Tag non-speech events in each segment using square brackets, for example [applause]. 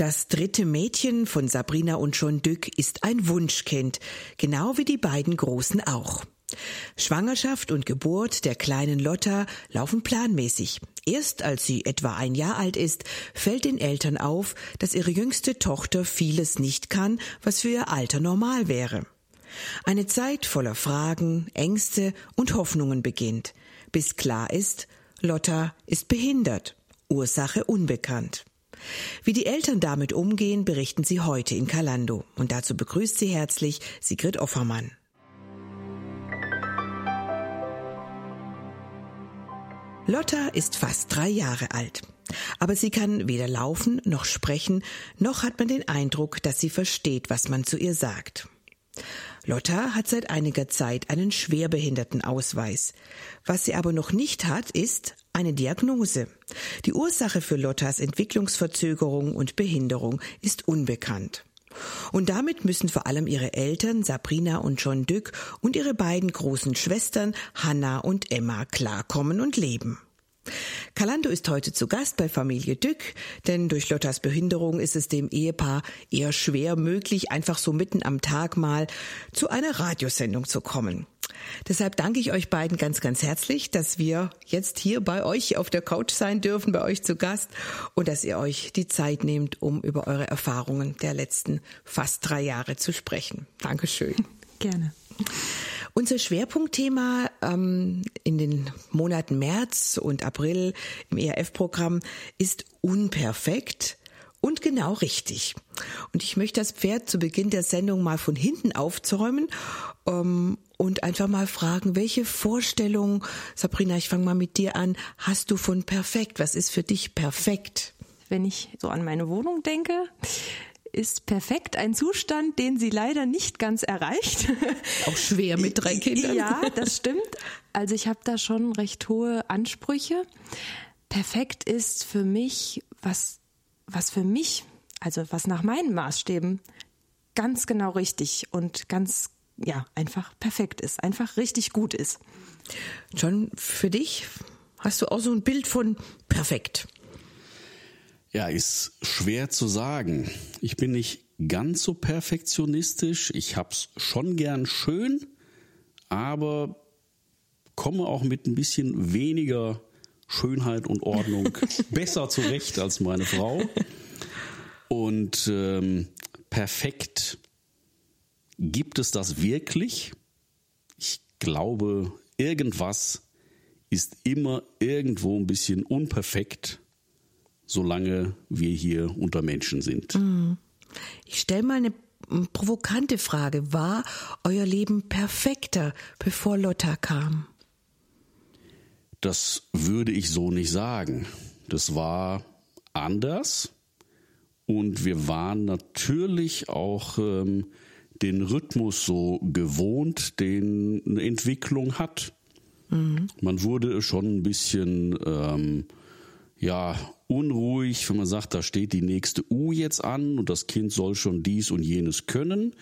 Das dritte Mädchen von Sabrina und John Dück ist ein Wunschkind, genau wie die beiden Großen auch. Schwangerschaft und Geburt der kleinen Lotta laufen planmäßig. Erst als sie etwa ein Jahr alt ist, fällt den Eltern auf, dass ihre jüngste Tochter vieles nicht kann, was für ihr Alter normal wäre. Eine Zeit voller Fragen, Ängste und Hoffnungen beginnt, bis klar ist, Lotta ist behindert, Ursache unbekannt. Wie die Eltern damit umgehen, berichten sie heute in Kalando. Und dazu begrüßt sie herzlich Sigrid Offermann. Lotta ist fast drei Jahre alt. Aber sie kann weder laufen noch sprechen, noch hat man den Eindruck, dass sie versteht, was man zu ihr sagt. Lotta hat seit einiger Zeit einen Schwerbehindertenausweis. Was sie aber noch nicht hat, ist eine Diagnose. Die Ursache für Lottas Entwicklungsverzögerung und Behinderung ist unbekannt. Und damit müssen vor allem ihre Eltern Sabrina und John Dück und ihre beiden großen Schwestern Hannah und Emma klarkommen und leben. Kalando ist heute zu Gast bei Familie Dück, denn durch Lottas Behinderung ist es dem Ehepaar eher schwer möglich, einfach so mitten am Tag mal zu einer Radiosendung zu kommen. Deshalb danke ich euch beiden ganz, ganz herzlich, dass wir jetzt hier bei euch auf der Couch sein dürfen, bei euch zu Gast und dass ihr euch die Zeit nehmt, um über eure Erfahrungen der letzten fast drei Jahre zu sprechen. Dankeschön. [laughs] Gerne. Unser Schwerpunktthema ähm, in den Monaten März und April im ERF-Programm ist unperfekt und genau richtig. Und ich möchte das Pferd zu Beginn der Sendung mal von hinten aufzäumen ähm, und einfach mal fragen, welche Vorstellung, Sabrina, ich fange mal mit dir an, hast du von perfekt? Was ist für dich perfekt? Wenn ich so an meine Wohnung denke, ist perfekt ein Zustand, den sie leider nicht ganz erreicht. [laughs] Auch schwer mit drei Kindern. Ja, das stimmt. Also ich habe da schon recht hohe Ansprüche. Perfekt ist für mich, was, was für mich, also was nach meinen Maßstäben ganz genau richtig und ganz, ja, einfach perfekt ist, einfach richtig gut ist. John, für dich hast du auch so ein Bild von perfekt? Ja, ist schwer zu sagen. Ich bin nicht ganz so perfektionistisch. Ich hab's schon gern schön, aber komme auch mit ein bisschen weniger Schönheit und Ordnung [laughs] besser zurecht als meine Frau. Und ähm, perfekt gibt es das wirklich? Ich glaube, irgendwas ist immer irgendwo ein bisschen unperfekt solange wir hier unter Menschen sind. Mhm. Ich stelle mal eine provokante Frage. War euer Leben perfekter, bevor Lotta kam? Das würde ich so nicht sagen. Das war anders und wir waren natürlich auch ähm, den Rhythmus so gewohnt, den eine Entwicklung hat. Mhm. Man wurde schon ein bisschen ähm, ja unruhig, wenn man sagt, da steht die nächste U jetzt an und das Kind soll schon dies und jenes können.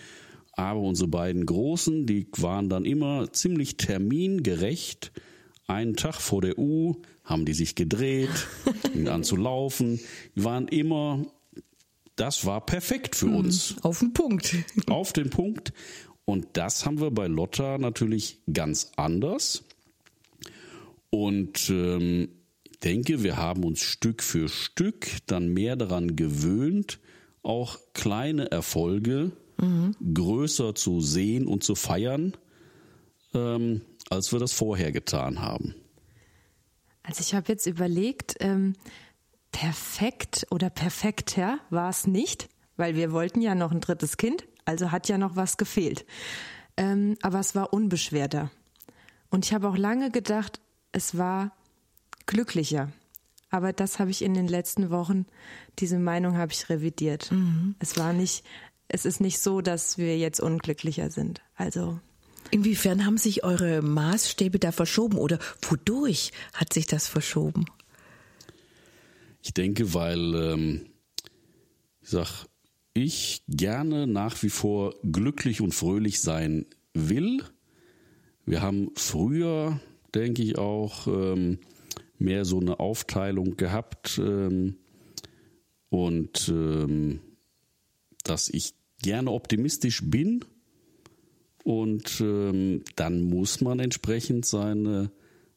Aber unsere beiden Großen, die waren dann immer ziemlich termingerecht. Einen Tag vor der U haben die sich gedreht, [laughs] fingen an zu laufen. Die waren immer, das war perfekt für hm, uns. Auf den Punkt. [laughs] Auf den Punkt. Und das haben wir bei Lotta natürlich ganz anders. Und ähm, denke, wir haben uns Stück für Stück dann mehr daran gewöhnt, auch kleine Erfolge mhm. größer zu sehen und zu feiern, ähm, als wir das vorher getan haben. Also ich habe jetzt überlegt, ähm, perfekt oder perfekter war es nicht, weil wir wollten ja noch ein drittes Kind, also hat ja noch was gefehlt. Ähm, aber es war unbeschwerter. Und ich habe auch lange gedacht, es war glücklicher. Aber das habe ich in den letzten Wochen, diese Meinung habe ich revidiert. Mhm. Es war nicht, es ist nicht so, dass wir jetzt unglücklicher sind. Also. Inwiefern haben sich eure Maßstäbe da verschoben oder wodurch hat sich das verschoben? Ich denke, weil ähm, ich sag, ich gerne nach wie vor glücklich und fröhlich sein will. Wir haben früher, denke ich auch, ähm, mehr so eine Aufteilung gehabt. Ähm, und ähm, dass ich gerne optimistisch bin und ähm, dann muss man entsprechend seine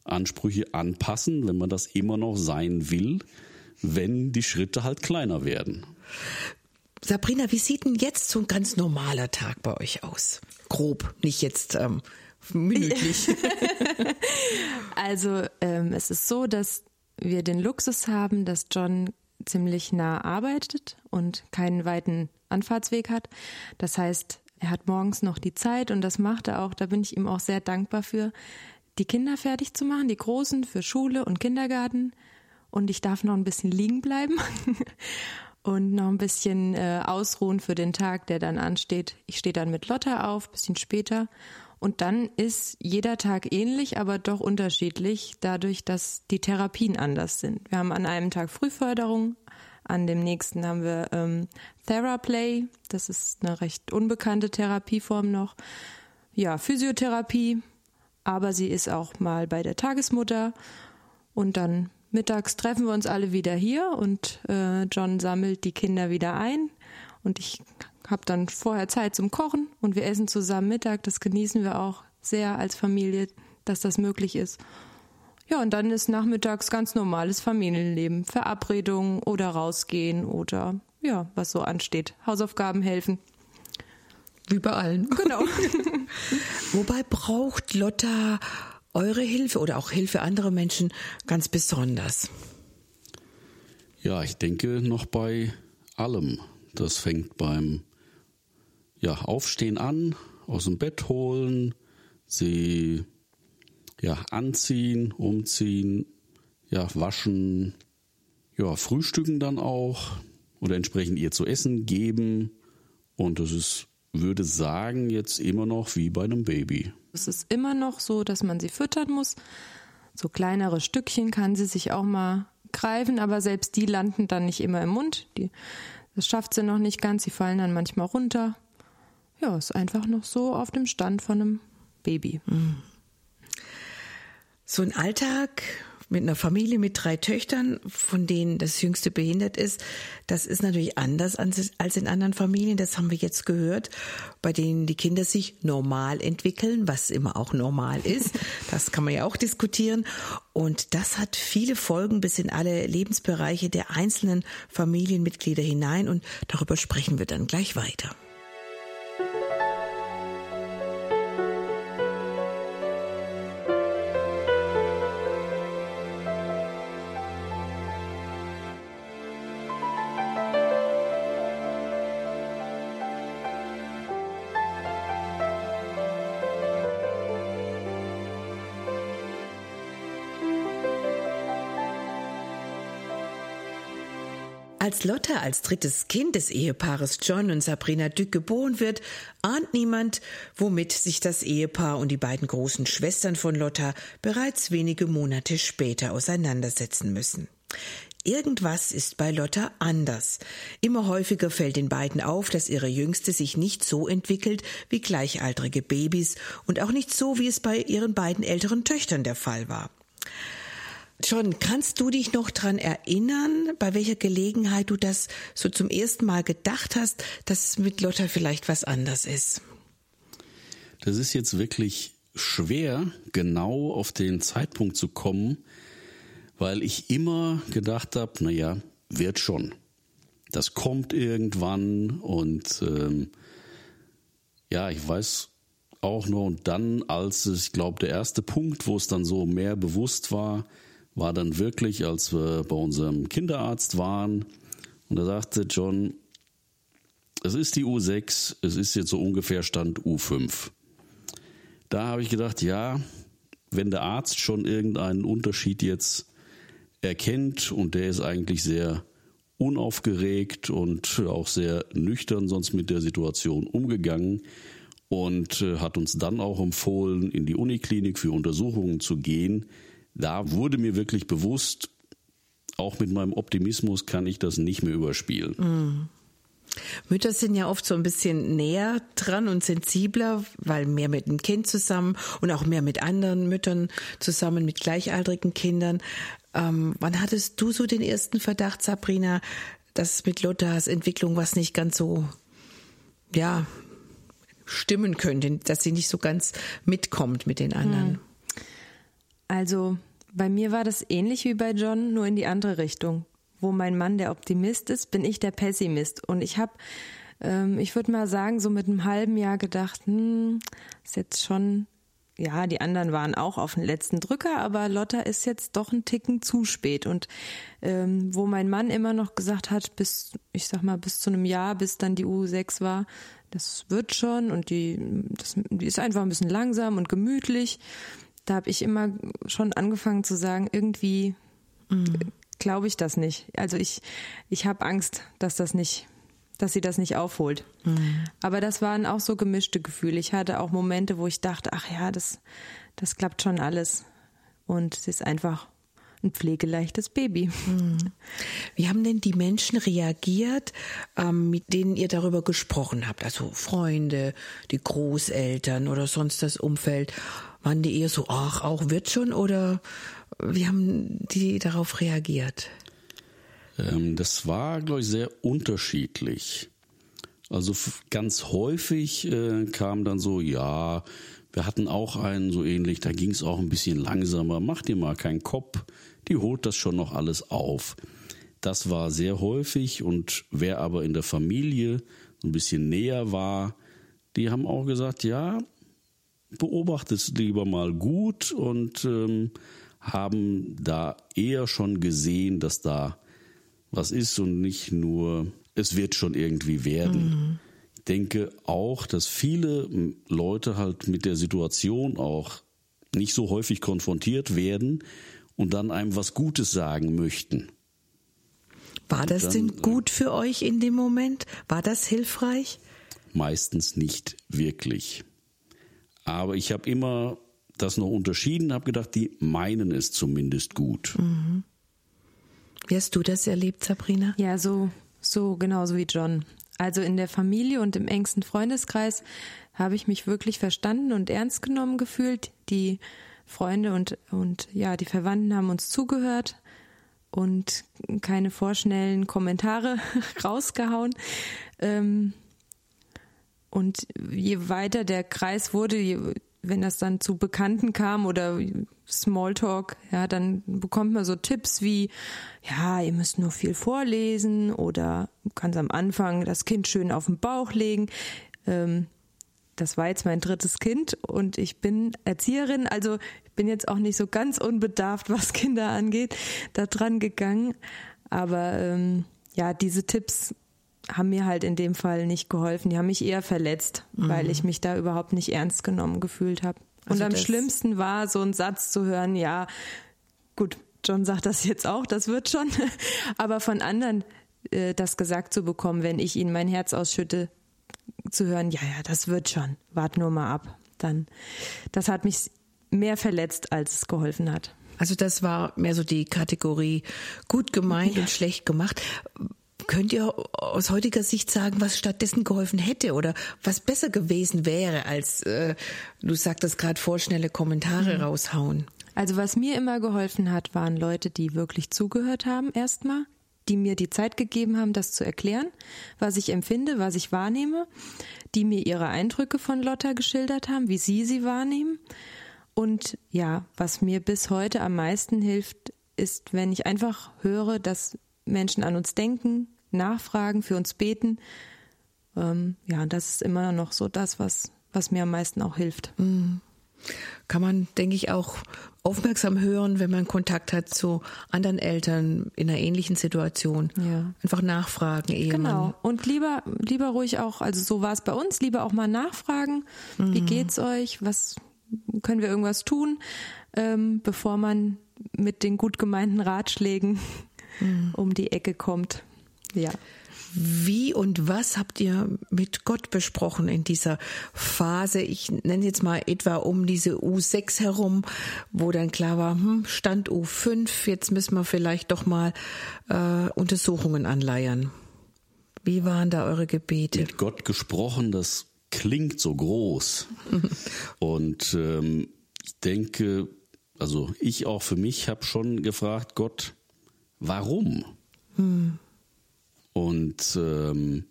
Ansprüche anpassen, wenn man das immer noch sein will, wenn die Schritte halt kleiner werden. Sabrina, wie sieht denn jetzt so ein ganz normaler Tag bei euch aus? Grob, nicht jetzt ähm, minütlich. [laughs] [laughs] also ähm, es ist so, dass wir den Luxus haben, dass John ziemlich nah arbeitet und keinen weiten Anfahrtsweg hat. Das heißt, er hat morgens noch die Zeit und das macht er auch, da bin ich ihm auch sehr dankbar für, die Kinder fertig zu machen, die Großen für Schule und Kindergarten. Und ich darf noch ein bisschen liegen bleiben [laughs] und noch ein bisschen äh, ausruhen für den Tag, der dann ansteht. Ich stehe dann mit Lotta auf, bisschen später. Und dann ist jeder Tag ähnlich, aber doch unterschiedlich, dadurch, dass die Therapien anders sind. Wir haben an einem Tag Frühförderung, an dem nächsten haben wir ähm, Theraplay, das ist eine recht unbekannte Therapieform noch. Ja, Physiotherapie, aber sie ist auch mal bei der Tagesmutter und dann mittags treffen wir uns alle wieder hier und äh, John sammelt die Kinder wieder ein und ich habe dann vorher Zeit zum Kochen und wir essen zusammen Mittag. Das genießen wir auch sehr als Familie, dass das möglich ist. Ja, und dann ist nachmittags ganz normales Familienleben, Verabredungen oder rausgehen oder ja, was so ansteht, Hausaufgaben helfen. Wie bei allen. Genau. [laughs] Wobei braucht Lotta eure Hilfe oder auch Hilfe anderer Menschen ganz besonders? Ja, ich denke noch bei allem. Das fängt beim ja, Aufstehen an, aus dem Bett holen, sie ja, anziehen, umziehen, ja, waschen, ja, frühstücken dann auch oder entsprechend ihr zu essen geben. Und das ist würde sagen, jetzt immer noch wie bei einem Baby. Es ist immer noch so, dass man sie füttern muss. So kleinere Stückchen kann sie sich auch mal greifen, aber selbst die landen dann nicht immer im Mund. Die, das schafft sie noch nicht ganz, sie fallen dann manchmal runter. Ja, ist einfach noch so auf dem Stand von einem Baby. So ein Alltag mit einer Familie mit drei Töchtern, von denen das jüngste behindert ist, das ist natürlich anders als in anderen Familien. Das haben wir jetzt gehört, bei denen die Kinder sich normal entwickeln, was immer auch normal ist. [laughs] Das kann man ja auch diskutieren. Und das hat viele Folgen bis in alle Lebensbereiche der einzelnen Familienmitglieder hinein. Und darüber sprechen wir dann gleich weiter. Als Lotta als drittes Kind des Ehepaares John und Sabrina Dück geboren wird, ahnt niemand, womit sich das Ehepaar und die beiden großen Schwestern von Lotta bereits wenige Monate später auseinandersetzen müssen. Irgendwas ist bei Lotta anders. Immer häufiger fällt den beiden auf, dass ihre Jüngste sich nicht so entwickelt wie gleichaltrige Babys und auch nicht so, wie es bei ihren beiden älteren Töchtern der Fall war. John, kannst du dich noch dran erinnern, bei welcher Gelegenheit du das so zum ersten Mal gedacht hast, dass mit Lotta vielleicht was anders ist? Das ist jetzt wirklich schwer, genau auf den Zeitpunkt zu kommen, weil ich immer gedacht habe, na ja, wird schon. Das kommt irgendwann und ähm, ja, ich weiß auch noch und dann, als ich glaube, der erste Punkt, wo es dann so mehr bewusst war, war dann wirklich, als wir bei unserem Kinderarzt waren, und da sagte John, es ist die U6, es ist jetzt so ungefähr Stand U5. Da habe ich gedacht, ja, wenn der Arzt schon irgendeinen Unterschied jetzt erkennt und der ist eigentlich sehr unaufgeregt und auch sehr nüchtern sonst mit der Situation umgegangen und äh, hat uns dann auch empfohlen, in die Uniklinik für Untersuchungen zu gehen, da wurde mir wirklich bewusst, auch mit meinem Optimismus kann ich das nicht mehr überspielen. Mm. Mütter sind ja oft so ein bisschen näher dran und sensibler, weil mehr mit dem Kind zusammen und auch mehr mit anderen Müttern zusammen, mit gleichaltrigen Kindern. Ähm, wann hattest du so den ersten Verdacht, Sabrina, dass mit Lothars Entwicklung was nicht ganz so, ja, stimmen könnte, dass sie nicht so ganz mitkommt mit den anderen? Hm. Also bei mir war das ähnlich wie bei John, nur in die andere Richtung. Wo mein Mann der Optimist ist, bin ich der Pessimist. Und ich habe, ähm, ich würde mal sagen, so mit einem halben Jahr gedacht, hm, ist jetzt schon ja, die anderen waren auch auf den letzten Drücker, aber Lotta ist jetzt doch ein Ticken zu spät. Und ähm, wo mein Mann immer noch gesagt hat, bis, ich sag mal, bis zu einem Jahr, bis dann die U6 war, das wird schon und die, das, die ist einfach ein bisschen langsam und gemütlich. Da habe ich immer schon angefangen zu sagen, irgendwie mhm. glaube ich das nicht. Also ich, ich habe Angst, dass das nicht dass sie das nicht aufholt. Mhm. Aber das waren auch so gemischte Gefühle. Ich hatte auch Momente, wo ich dachte, ach ja, das, das klappt schon alles. Und sie ist einfach ein pflegeleichtes Baby. Mhm. Wie haben denn die Menschen reagiert, ähm, mit denen ihr darüber gesprochen habt? Also Freunde, die Großeltern oder sonst das Umfeld. Waren die eher so, ach, auch wird schon? Oder wie haben die darauf reagiert? Ähm, das war, glaube ich, sehr unterschiedlich. Also ganz häufig äh, kam dann so, ja, wir hatten auch einen so ähnlich, da ging es auch ein bisschen langsamer, mach dir mal keinen Kopf, die holt das schon noch alles auf. Das war sehr häufig und wer aber in der Familie ein bisschen näher war, die haben auch gesagt, ja, beobachtet es lieber mal gut und ähm, haben da eher schon gesehen, dass da was ist und nicht nur, es wird schon irgendwie werden. Mhm. Ich denke auch, dass viele Leute halt mit der Situation auch nicht so häufig konfrontiert werden und dann einem was Gutes sagen möchten. War das dann, denn äh, gut für euch in dem Moment? War das hilfreich? Meistens nicht wirklich. Aber ich habe immer das noch unterschieden, habe gedacht, die meinen es zumindest gut. Mhm. Wie hast du das erlebt, Sabrina? Ja, so, so genauso wie John. Also in der Familie und im engsten Freundeskreis habe ich mich wirklich verstanden und ernst genommen gefühlt. Die Freunde und, und ja, die Verwandten haben uns zugehört und keine vorschnellen Kommentare [laughs] rausgehauen. Ähm, und je weiter der Kreis wurde, je, wenn das dann zu Bekannten kam oder Smalltalk, ja, dann bekommt man so Tipps wie, ja, ihr müsst nur viel vorlesen oder kannst am Anfang das Kind schön auf den Bauch legen. Ähm, das war jetzt mein drittes Kind und ich bin Erzieherin, also ich bin jetzt auch nicht so ganz unbedarft, was Kinder angeht, da dran gegangen. Aber ähm, ja, diese Tipps haben mir halt in dem Fall nicht geholfen. Die haben mich eher verletzt, mhm. weil ich mich da überhaupt nicht ernst genommen gefühlt habe. Und also am schlimmsten war so ein Satz zu hören, ja, gut, John sagt das jetzt auch, das wird schon, [laughs] aber von anderen äh, das gesagt zu bekommen, wenn ich ihnen mein Herz ausschütte, zu hören, ja, ja, das wird schon, wart nur mal ab, dann, das hat mich mehr verletzt, als es geholfen hat. Also das war mehr so die Kategorie gut gemeint ja. und schlecht gemacht. Könnt ihr aus heutiger Sicht sagen, was stattdessen geholfen hätte oder was besser gewesen wäre, als äh, du sagtest gerade vorschnelle Kommentare mhm. raushauen? Also was mir immer geholfen hat, waren Leute, die wirklich zugehört haben erstmal, die mir die Zeit gegeben haben, das zu erklären, was ich empfinde, was ich wahrnehme, die mir ihre Eindrücke von Lotta geschildert haben, wie sie sie wahrnehmen. Und ja, was mir bis heute am meisten hilft, ist, wenn ich einfach höre, dass Menschen an uns denken, nachfragen, für uns beten. Ähm, ja, das ist immer noch so das, was, was mir am meisten auch hilft. Mhm. Kann man, denke ich, auch aufmerksam hören, wenn man Kontakt hat zu anderen Eltern in einer ähnlichen Situation. Ja. Einfach nachfragen, ehe Genau. Und lieber, lieber ruhig auch, also so war es bei uns, lieber auch mal nachfragen. Mhm. Wie geht's euch? Was können wir irgendwas tun, ähm, bevor man mit den gut gemeinten Ratschlägen mhm. um die Ecke kommt. Ja. Wie und was habt ihr mit Gott besprochen in dieser Phase? Ich nenne jetzt mal etwa um diese U6 herum, wo dann klar war, hm, Stand U5, jetzt müssen wir vielleicht doch mal äh, Untersuchungen anleiern. Wie waren da eure Gebete? Mit Gott gesprochen, das klingt so groß. [laughs] und ähm, ich denke, also ich auch für mich habe schon gefragt, Gott, warum? Hm. Und ähm,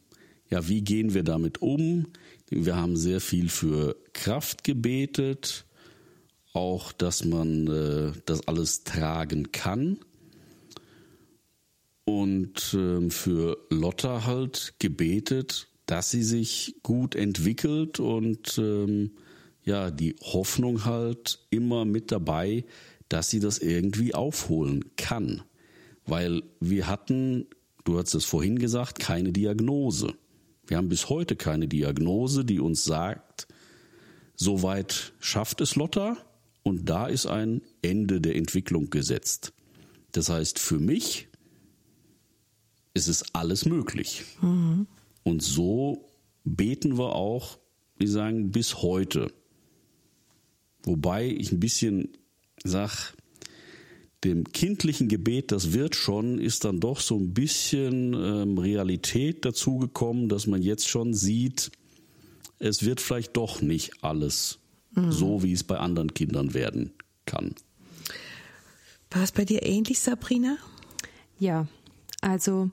ja, wie gehen wir damit um? Wir haben sehr viel für Kraft gebetet, auch dass man äh, das alles tragen kann. Und äh, für Lotta halt gebetet, dass sie sich gut entwickelt und ähm, ja, die Hoffnung halt immer mit dabei, dass sie das irgendwie aufholen kann. Weil wir hatten, du hast es vorhin gesagt, keine Diagnose. Wir haben bis heute keine Diagnose, die uns sagt, soweit schafft es Lotta und da ist ein Ende der Entwicklung gesetzt. Das heißt, für mich ist es alles möglich. Mhm. Und so beten wir auch, wie sagen, bis heute. Wobei ich ein bisschen sag, dem kindlichen Gebet, das wird schon, ist dann doch so ein bisschen ähm, Realität dazugekommen, dass man jetzt schon sieht, es wird vielleicht doch nicht alles mhm. so, wie es bei anderen Kindern werden kann. War es bei dir ähnlich, Sabrina? Ja, also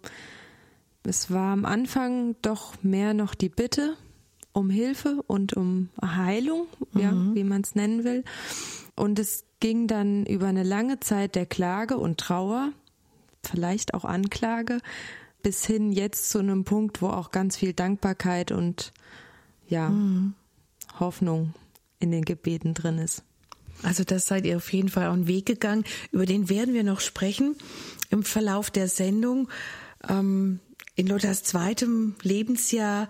es war am Anfang doch mehr noch die Bitte um Hilfe und um Heilung, mhm. ja, wie man es nennen will. Und es ging dann über eine lange Zeit der Klage und Trauer, vielleicht auch Anklage, bis hin jetzt zu einem Punkt, wo auch ganz viel Dankbarkeit und ja, mhm. Hoffnung in den Gebeten drin ist. Also das seid ihr auf jeden Fall auch einen Weg gegangen. Über den werden wir noch sprechen im Verlauf der Sendung. Ähm, in Lottas zweitem Lebensjahr,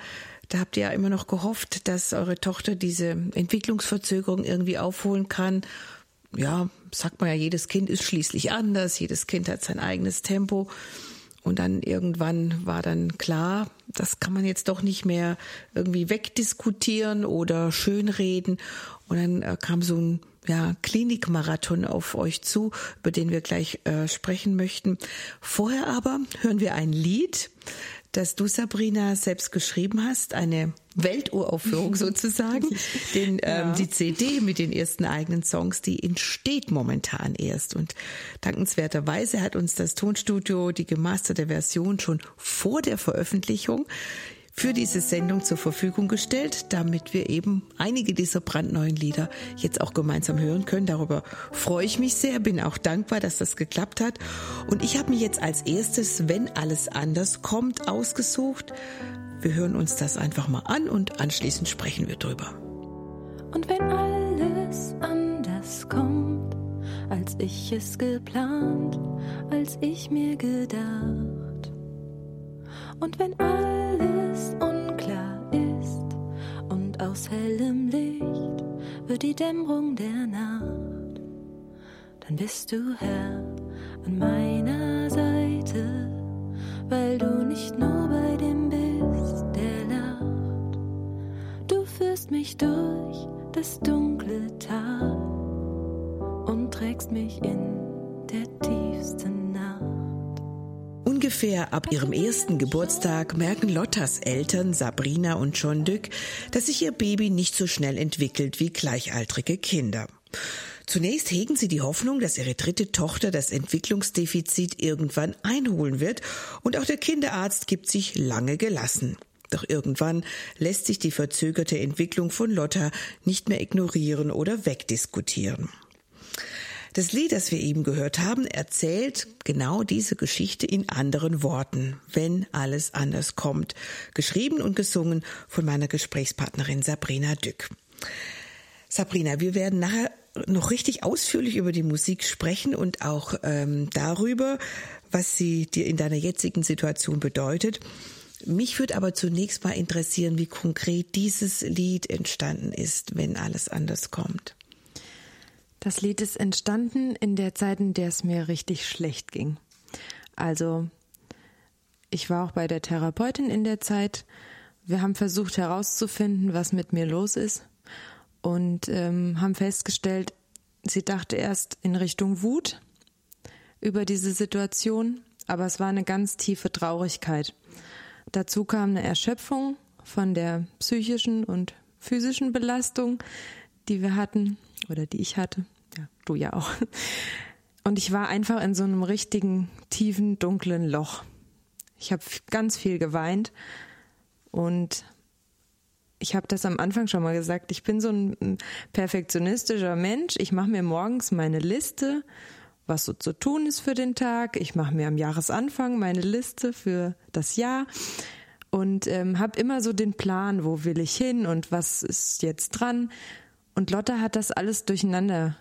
da habt ihr ja immer noch gehofft, dass eure Tochter diese Entwicklungsverzögerung irgendwie aufholen kann ja, sagt man ja, jedes Kind ist schließlich anders, jedes Kind hat sein eigenes Tempo. Und dann irgendwann war dann klar, das kann man jetzt doch nicht mehr irgendwie wegdiskutieren oder schönreden. Und dann äh, kam so ein ja, Klinikmarathon auf euch zu, über den wir gleich äh, sprechen möchten. Vorher aber hören wir ein Lied, das du, Sabrina, selbst geschrieben hast, eine Welturaufführung [laughs] sozusagen. Den, ähm, Die CD mit den ersten eigenen Songs, die entsteht momentan erst. Und dankenswerterweise hat uns das Tonstudio die gemasterte Version schon vor der Veröffentlichung für diese Sendung zur Verfügung gestellt, damit wir eben einige dieser brandneuen Lieder jetzt auch gemeinsam hören können. Darüber freue ich mich sehr, bin auch dankbar, dass das geklappt hat. Und ich habe mir jetzt als erstes, wenn alles anders kommt, ausgesucht. Wir hören uns das einfach mal an und anschließend sprechen wir drüber. Und wenn alles anders kommt, als ich es geplant, als ich mir gedacht. Und wenn alles unklar ist und aus hellem Licht wird die Dämmerung der Nacht, dann bist du Herr an meiner Seite, weil du nicht nur bei dem bist führst mich durch das dunkle Tal und trägst mich in der tiefsten Nacht. Ungefähr ab ihrem ersten Geburtstag merken Lottas Eltern Sabrina und John Dück, dass sich ihr Baby nicht so schnell entwickelt wie gleichaltrige Kinder. Zunächst hegen sie die Hoffnung, dass ihre dritte Tochter das Entwicklungsdefizit irgendwann einholen wird, und auch der Kinderarzt gibt sich lange gelassen. Doch irgendwann lässt sich die verzögerte Entwicklung von Lotta nicht mehr ignorieren oder wegdiskutieren. Das Lied, das wir eben gehört haben, erzählt genau diese Geschichte in anderen Worten, wenn alles anders kommt. Geschrieben und gesungen von meiner Gesprächspartnerin Sabrina Dück. Sabrina, wir werden nachher noch richtig ausführlich über die Musik sprechen und auch ähm, darüber, was sie dir in deiner jetzigen Situation bedeutet. Mich würde aber zunächst mal interessieren, wie konkret dieses Lied entstanden ist, wenn alles anders kommt. Das Lied ist entstanden in der Zeit, in der es mir richtig schlecht ging. Also, ich war auch bei der Therapeutin in der Zeit. Wir haben versucht herauszufinden, was mit mir los ist und ähm, haben festgestellt, sie dachte erst in Richtung Wut über diese Situation, aber es war eine ganz tiefe Traurigkeit. Dazu kam eine Erschöpfung von der psychischen und physischen Belastung, die wir hatten oder die ich hatte. Ja, du ja auch. Und ich war einfach in so einem richtigen, tiefen, dunklen Loch. Ich habe ganz viel geweint und ich habe das am Anfang schon mal gesagt, ich bin so ein perfektionistischer Mensch. Ich mache mir morgens meine Liste, was so zu tun ist für den Tag. Ich mache mir am Jahresanfang meine Liste für das Jahr und ähm, habe immer so den Plan, wo will ich hin und was ist jetzt dran. Und Lotta hat das alles durcheinander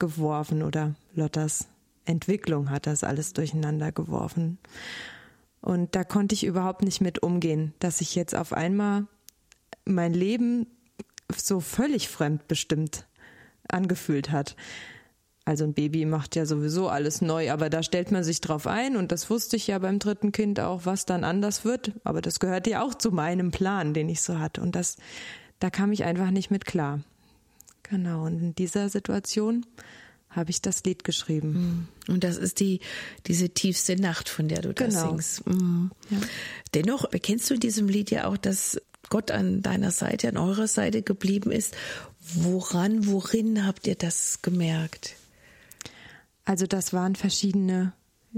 geworfen oder Lottas Entwicklung hat das alles durcheinander geworfen. Und da konnte ich überhaupt nicht mit umgehen, dass ich jetzt auf einmal mein Leben so völlig fremdbestimmt angefühlt hat. Also ein Baby macht ja sowieso alles neu, aber da stellt man sich drauf ein und das wusste ich ja beim dritten Kind auch, was dann anders wird. Aber das gehört ja auch zu meinem Plan, den ich so hatte. Und das, da kam ich einfach nicht mit klar. Genau. Und in dieser Situation habe ich das Lied geschrieben. Hm. Und das ist die diese tiefste Nacht, von der du das genau. singst. Mhm. Ja. Dennoch erkennst du in diesem Lied ja auch, dass Gott an deiner Seite, an eurer Seite geblieben ist. Woran, worin habt ihr das gemerkt? Also das waren verschiedene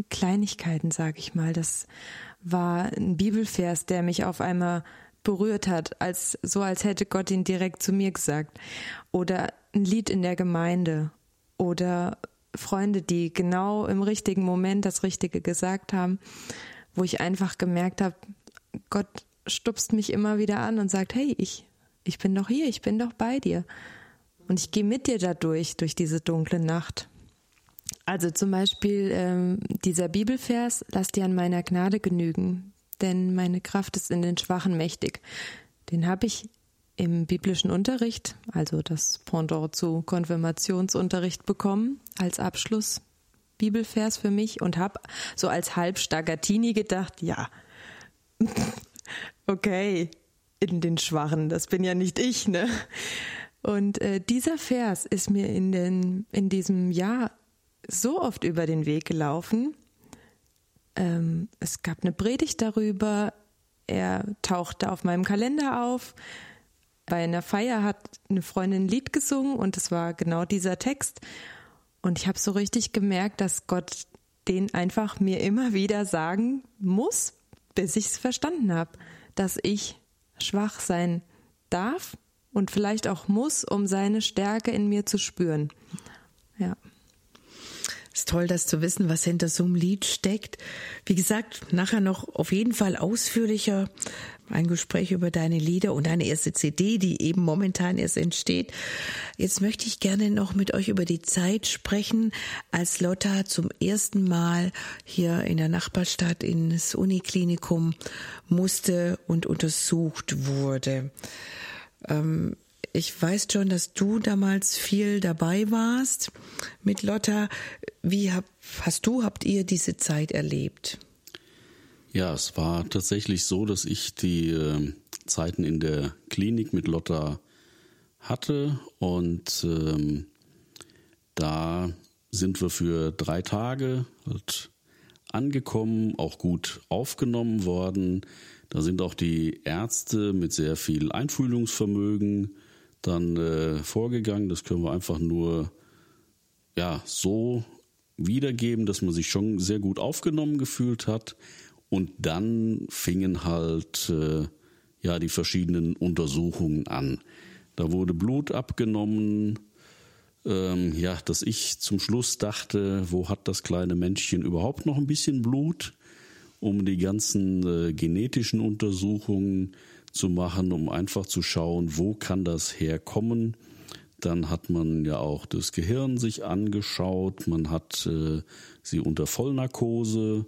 Kleinigkeiten, sag ich mal. Das war ein Bibelvers, der mich auf einmal berührt hat, als so als hätte Gott ihn direkt zu mir gesagt. Oder ein Lied in der Gemeinde oder Freunde, die genau im richtigen Moment das Richtige gesagt haben, wo ich einfach gemerkt habe, Gott stupst mich immer wieder an und sagt, hey, ich, ich bin doch hier, ich bin doch bei dir. Und ich gehe mit dir dadurch, durch diese dunkle Nacht. Also zum Beispiel ähm, dieser Bibelvers, lass dir an meiner Gnade genügen, denn meine Kraft ist in den Schwachen mächtig. Den habe ich im biblischen Unterricht, also das Pendant zu Konfirmationsunterricht bekommen, als Abschluss Bibelvers für mich und habe so als Halbstagatini gedacht, ja, [laughs] okay, in den Schwachen, das bin ja nicht ich, ne? Und äh, dieser Vers ist mir in, den, in diesem Jahr so oft über den Weg gelaufen. Ähm, es gab eine Predigt darüber, er tauchte auf meinem Kalender auf. Bei einer Feier hat eine Freundin ein Lied gesungen und es war genau dieser Text. Und ich habe so richtig gemerkt, dass Gott den einfach mir immer wieder sagen muss, bis ich es verstanden habe, dass ich schwach sein darf und vielleicht auch muss, um seine Stärke in mir zu spüren. Ja. Ist toll, das zu wissen, was hinter so einem Lied steckt. Wie gesagt, nachher noch auf jeden Fall ausführlicher ein Gespräch über deine Lieder und deine erste CD, die eben momentan erst entsteht. Jetzt möchte ich gerne noch mit euch über die Zeit sprechen, als Lotta zum ersten Mal hier in der Nachbarstadt ins Uniklinikum musste und untersucht wurde. Ähm, ich weiß schon, dass du damals viel dabei warst mit Lotta. Wie hab, hast du, habt ihr diese Zeit erlebt? Ja, es war tatsächlich so, dass ich die äh, Zeiten in der Klinik mit Lotta hatte und ähm, da sind wir für drei Tage halt angekommen, auch gut aufgenommen worden. Da sind auch die Ärzte mit sehr viel Einfühlungsvermögen dann äh, vorgegangen. Das können wir einfach nur ja so wiedergeben, dass man sich schon sehr gut aufgenommen gefühlt hat. Und dann fingen halt äh, ja die verschiedenen Untersuchungen an. Da wurde Blut abgenommen. Ähm, ja, dass ich zum Schluss dachte, wo hat das kleine Männchen überhaupt noch ein bisschen Blut, um die ganzen äh, genetischen Untersuchungen zu machen, um einfach zu schauen, wo kann das herkommen. Dann hat man ja auch das Gehirn sich angeschaut, man hat äh, sie unter Vollnarkose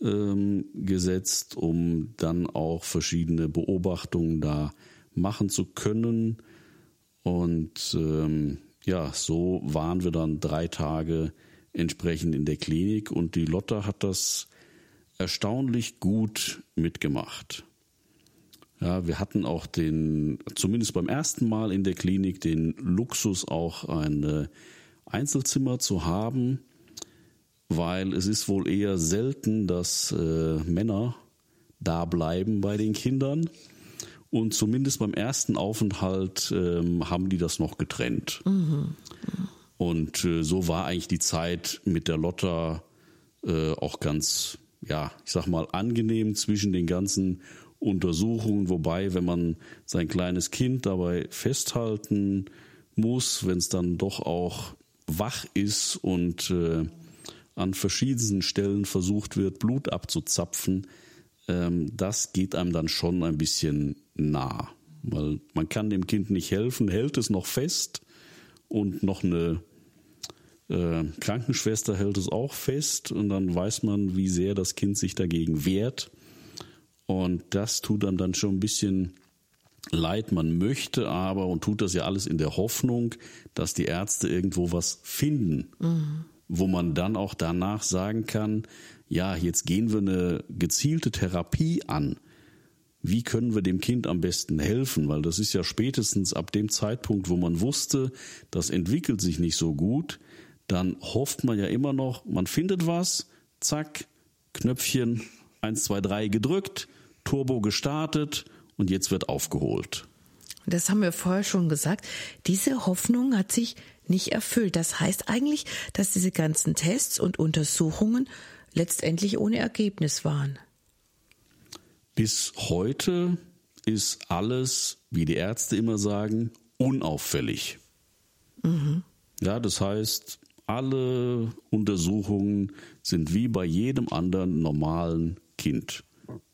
ähm, gesetzt, um dann auch verschiedene Beobachtungen da machen zu können. Und ähm, ja, so waren wir dann drei Tage entsprechend in der Klinik und die Lotta hat das erstaunlich gut mitgemacht. Ja, wir hatten auch den, zumindest beim ersten Mal in der Klinik, den Luxus, auch ein äh, Einzelzimmer zu haben, weil es ist wohl eher selten, dass äh, Männer da bleiben bei den Kindern. Und zumindest beim ersten Aufenthalt ähm, haben die das noch getrennt. Mhm. Und äh, so war eigentlich die Zeit mit der Lotta äh, auch ganz ja, ich sag mal, angenehm zwischen den ganzen Untersuchungen, wobei, wenn man sein kleines Kind dabei festhalten muss, wenn es dann doch auch wach ist und äh, an verschiedensten Stellen versucht wird, Blut abzuzapfen, ähm, das geht einem dann schon ein bisschen nah. Weil man kann dem Kind nicht helfen, hält es noch fest und noch eine äh, Krankenschwester hält es auch fest und dann weiß man, wie sehr das Kind sich dagegen wehrt. Und das tut einem dann schon ein bisschen leid. Man möchte aber und tut das ja alles in der Hoffnung, dass die Ärzte irgendwo was finden, mhm. wo man dann auch danach sagen kann, ja, jetzt gehen wir eine gezielte Therapie an. Wie können wir dem Kind am besten helfen? Weil das ist ja spätestens ab dem Zeitpunkt, wo man wusste, das entwickelt sich nicht so gut, dann hofft man ja immer noch, man findet was, zack, Knöpfchen 1, 2, 3 gedrückt, Turbo gestartet und jetzt wird aufgeholt. Das haben wir vorher schon gesagt. Diese Hoffnung hat sich nicht erfüllt. Das heißt eigentlich, dass diese ganzen Tests und Untersuchungen letztendlich ohne Ergebnis waren. Bis heute ist alles, wie die Ärzte immer sagen, unauffällig. Mhm. Ja, das heißt, alle Untersuchungen sind wie bei jedem anderen normalen Kind.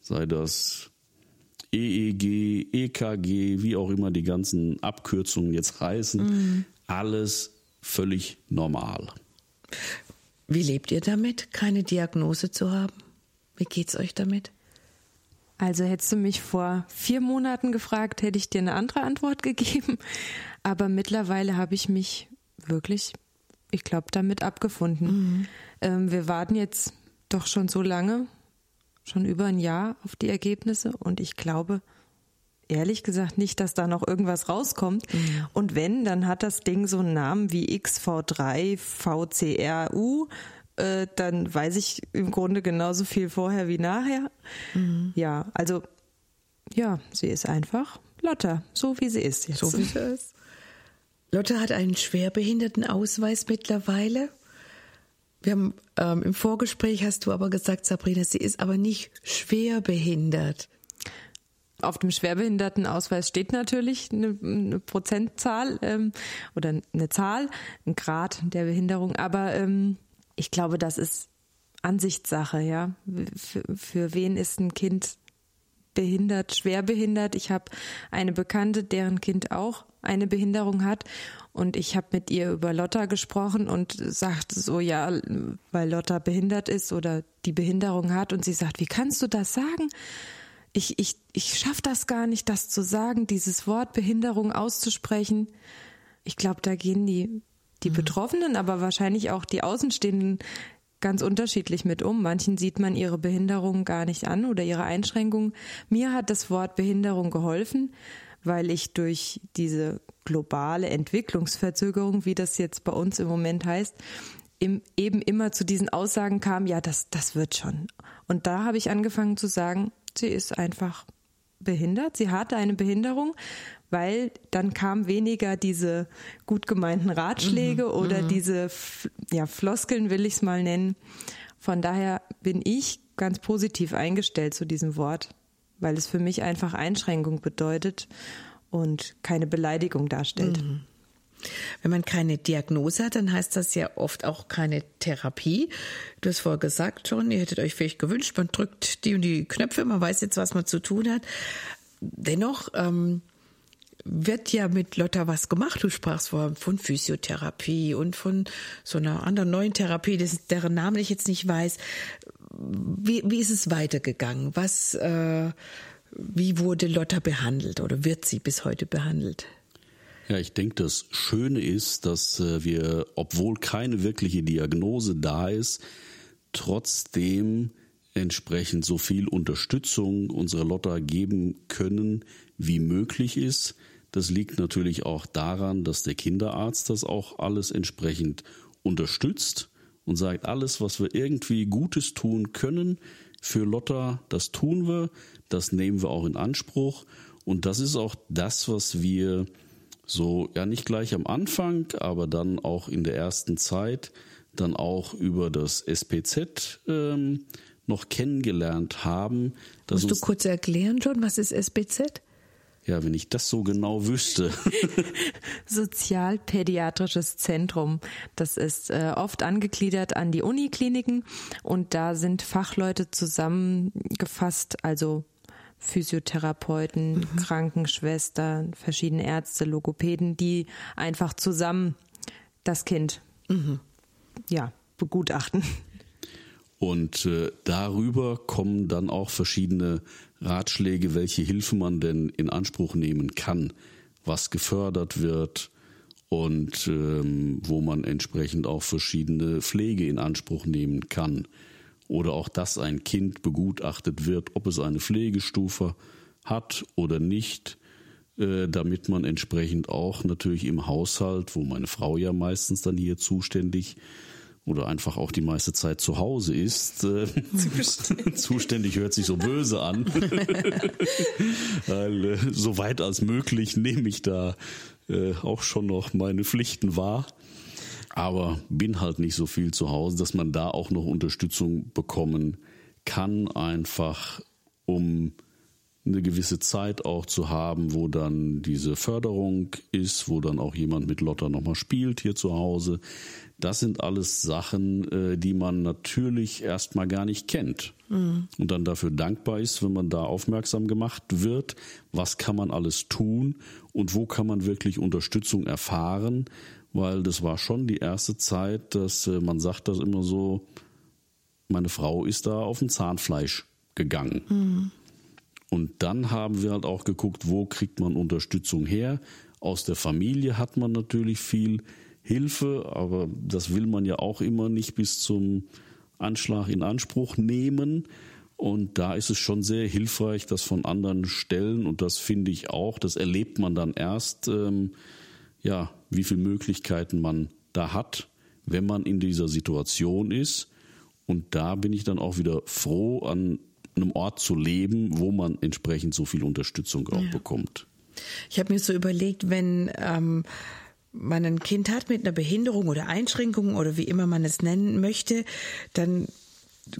Sei das EEG, EKG, wie auch immer die ganzen Abkürzungen jetzt heißen. Mhm. Alles völlig normal. Wie lebt ihr damit, keine Diagnose zu haben? Wie geht's euch damit? Also hättest du mich vor vier Monaten gefragt, hätte ich dir eine andere Antwort gegeben. Aber mittlerweile habe ich mich wirklich ich glaube, damit abgefunden. Mhm. Ähm, wir warten jetzt doch schon so lange, schon über ein Jahr auf die Ergebnisse und ich glaube, ehrlich gesagt nicht, dass da noch irgendwas rauskommt. Mhm. Und wenn, dann hat das Ding so einen Namen wie XV3 VCRU. Äh, dann weiß ich im Grunde genauso viel vorher wie nachher. Mhm. Ja, also ja, sie ist einfach Lotta, so wie sie ist jetzt. So wie sie ist. Lotte hat einen Schwerbehindertenausweis mittlerweile. Wir haben ähm, im Vorgespräch hast du aber gesagt, Sabrina, sie ist aber nicht schwerbehindert. Auf dem Schwerbehindertenausweis steht natürlich eine, eine Prozentzahl ähm, oder eine Zahl, ein Grad der Behinderung, aber ähm, ich glaube, das ist Ansichtssache, ja. Für, für wen ist ein Kind behindert, schwer behindert. Ich habe eine Bekannte, deren Kind auch eine Behinderung hat. Und ich habe mit ihr über Lotta gesprochen und sagte so, ja, weil Lotta behindert ist oder die Behinderung hat. Und sie sagt, wie kannst du das sagen? Ich, ich, ich schaffe das gar nicht, das zu sagen, dieses Wort Behinderung auszusprechen. Ich glaube, da gehen die, die mhm. Betroffenen, aber wahrscheinlich auch die Außenstehenden ganz unterschiedlich mit um. Manchen sieht man ihre Behinderung gar nicht an oder ihre Einschränkung. Mir hat das Wort Behinderung geholfen, weil ich durch diese globale Entwicklungsverzögerung, wie das jetzt bei uns im Moment heißt, im, eben immer zu diesen Aussagen kam, ja, das, das wird schon. Und da habe ich angefangen zu sagen, sie ist einfach behindert, sie hatte eine Behinderung, weil dann kam weniger diese gut gemeinten Ratschläge mhm, oder mhm. diese ja, Floskeln, will ich es mal nennen. Von daher bin ich ganz positiv eingestellt zu diesem Wort, weil es für mich einfach Einschränkung bedeutet und keine Beleidigung darstellt. Mhm. Wenn man keine Diagnose hat, dann heißt das ja oft auch keine Therapie. Du hast vorher gesagt schon, ihr hättet euch vielleicht gewünscht, man drückt die und die Knöpfe, man weiß jetzt, was man zu tun hat. Dennoch ähm, wird ja mit Lotta was gemacht. Du sprachst vorher von Physiotherapie und von so einer anderen neuen Therapie, deren Namen ich jetzt nicht weiß. Wie, wie ist es weitergegangen? Was, äh, wie wurde Lotta behandelt oder wird sie bis heute behandelt? Ja, ich denke, das Schöne ist, dass äh, wir, obwohl keine wirkliche Diagnose da ist, trotzdem entsprechend so viel Unterstützung unserer Lotta geben können, wie möglich ist. Das liegt natürlich auch daran, dass der Kinderarzt das auch alles entsprechend unterstützt und sagt, alles, was wir irgendwie Gutes tun können für Lotta, das tun wir, das nehmen wir auch in Anspruch. Und das ist auch das, was wir so, ja nicht gleich am Anfang, aber dann auch in der ersten Zeit, dann auch über das SPZ ähm, noch kennengelernt haben. Musst du kurz erklären, John, was ist SBZ? Ja, wenn ich das so genau wüsste. [laughs] Sozialpädiatrisches Zentrum. Das ist äh, oft angegliedert an die Unikliniken und da sind Fachleute zusammengefasst, also Physiotherapeuten, mhm. Krankenschwestern, verschiedene Ärzte, Logopäden, die einfach zusammen das Kind mhm. ja, begutachten. Und äh, darüber kommen dann auch verschiedene Ratschläge, welche Hilfe man denn in Anspruch nehmen kann, was gefördert wird und ähm, wo man entsprechend auch verschiedene Pflege in Anspruch nehmen kann. Oder auch, dass ein Kind begutachtet wird, ob es eine Pflegestufe hat oder nicht, äh, damit man entsprechend auch natürlich im Haushalt, wo meine Frau ja meistens dann hier zuständig oder einfach auch die meiste Zeit zu Hause ist. Äh, [laughs] zuständig. [laughs] zuständig hört sich so böse an. [laughs] Weil äh, so weit als möglich nehme ich da äh, auch schon noch meine Pflichten wahr. Aber bin halt nicht so viel zu Hause, dass man da auch noch Unterstützung bekommen kann, einfach um eine gewisse Zeit auch zu haben, wo dann diese Förderung ist, wo dann auch jemand mit Lotta nochmal spielt hier zu Hause. Das sind alles Sachen, äh, die man natürlich erstmal gar nicht kennt. Mhm. Und dann dafür dankbar ist, wenn man da aufmerksam gemacht wird, was kann man alles tun und wo kann man wirklich Unterstützung erfahren, weil das war schon die erste Zeit, dass äh, man sagt das immer so, meine Frau ist da auf dem Zahnfleisch gegangen. Mhm. Und dann haben wir halt auch geguckt, wo kriegt man Unterstützung her. Aus der Familie hat man natürlich viel Hilfe, aber das will man ja auch immer nicht bis zum Anschlag in Anspruch nehmen. Und da ist es schon sehr hilfreich, das von anderen Stellen, und das finde ich auch, das erlebt man dann erst, ähm, ja, wie viele Möglichkeiten man da hat, wenn man in dieser Situation ist. Und da bin ich dann auch wieder froh, an einem Ort zu leben, wo man entsprechend so viel Unterstützung auch ja. bekommt. Ich habe mir so überlegt, wenn ähm, man ein Kind hat mit einer Behinderung oder Einschränkung oder wie immer man es nennen möchte, dann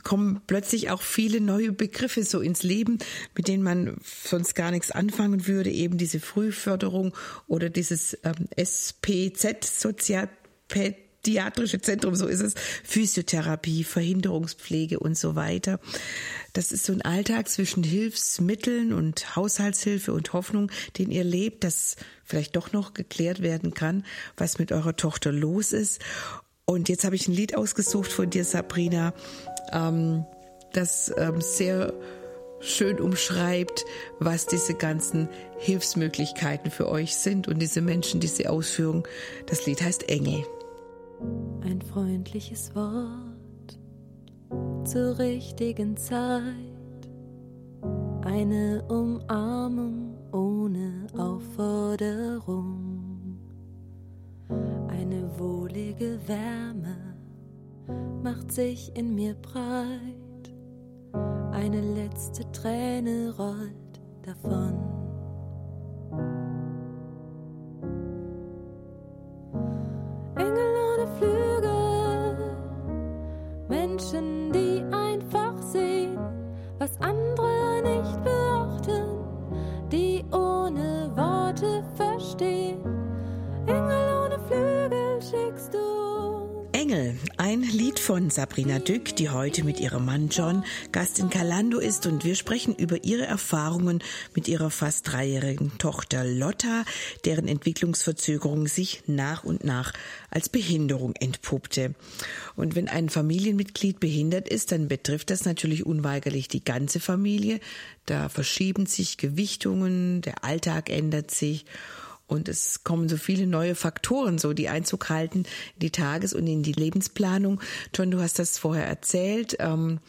kommen plötzlich auch viele neue Begriffe so ins Leben, mit denen man sonst gar nichts anfangen würde, eben diese Frühförderung oder dieses ähm, SPZ, Sozialpädiatrische Zentrum, so ist es, Physiotherapie, Verhinderungspflege und so weiter. Das ist so ein Alltag zwischen Hilfsmitteln und Haushaltshilfe und Hoffnung, den ihr lebt, das vielleicht doch noch geklärt werden kann, was mit eurer Tochter los ist. Und jetzt habe ich ein Lied ausgesucht von dir, Sabrina, ähm, das ähm, sehr schön umschreibt, was diese ganzen Hilfsmöglichkeiten für euch sind und diese Menschen, die sie ausführen. Das Lied heißt Engel. Ein freundliches Wort zur richtigen Zeit. Eine Umarmung ohne Aufforderung. Eine wohlige Wärme macht sich in mir breit. Eine letzte Träne rollt davon. Menschen was andere nicht beachten, die ohne Worte verstehen. Engel ohne Flügel schickst du. Engel, ein Lied von Sabrina Dück, die heute mit ihrem Mann John Gast in Kalando ist und wir sprechen über ihre Erfahrungen mit ihrer fast dreijährigen Tochter Lotta, deren Entwicklungsverzögerung sich nach und nach als Behinderung entpuppte. Und wenn ein Familienmitglied behindert ist, dann betrifft das natürlich unweigerlich die ganze Familie. Da verschieben sich Gewichtungen, der Alltag ändert sich und es kommen so viele neue Faktoren, so die Einzug halten in die Tages- und in die Lebensplanung. John, du hast das vorher erzählt. Ähm,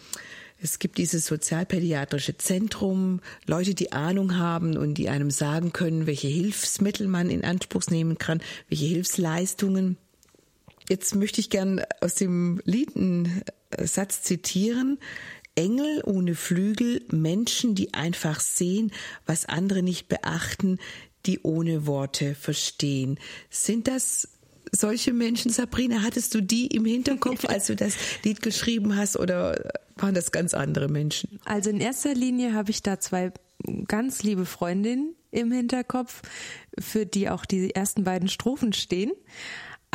es gibt dieses sozialpädiatrische Zentrum, Leute, die Ahnung haben und die einem sagen können, welche Hilfsmittel man in Anspruch nehmen kann, welche Hilfsleistungen. Jetzt möchte ich gern aus dem Lied einen äh, Satz zitieren. Engel ohne Flügel, Menschen, die einfach sehen, was andere nicht beachten, die ohne Worte verstehen. Sind das solche Menschen, Sabrina, hattest du die im Hinterkopf, [laughs] als du das Lied geschrieben hast oder waren das ganz andere Menschen? Also in erster Linie habe ich da zwei ganz liebe Freundinnen im Hinterkopf, für die auch die ersten beiden Strophen stehen.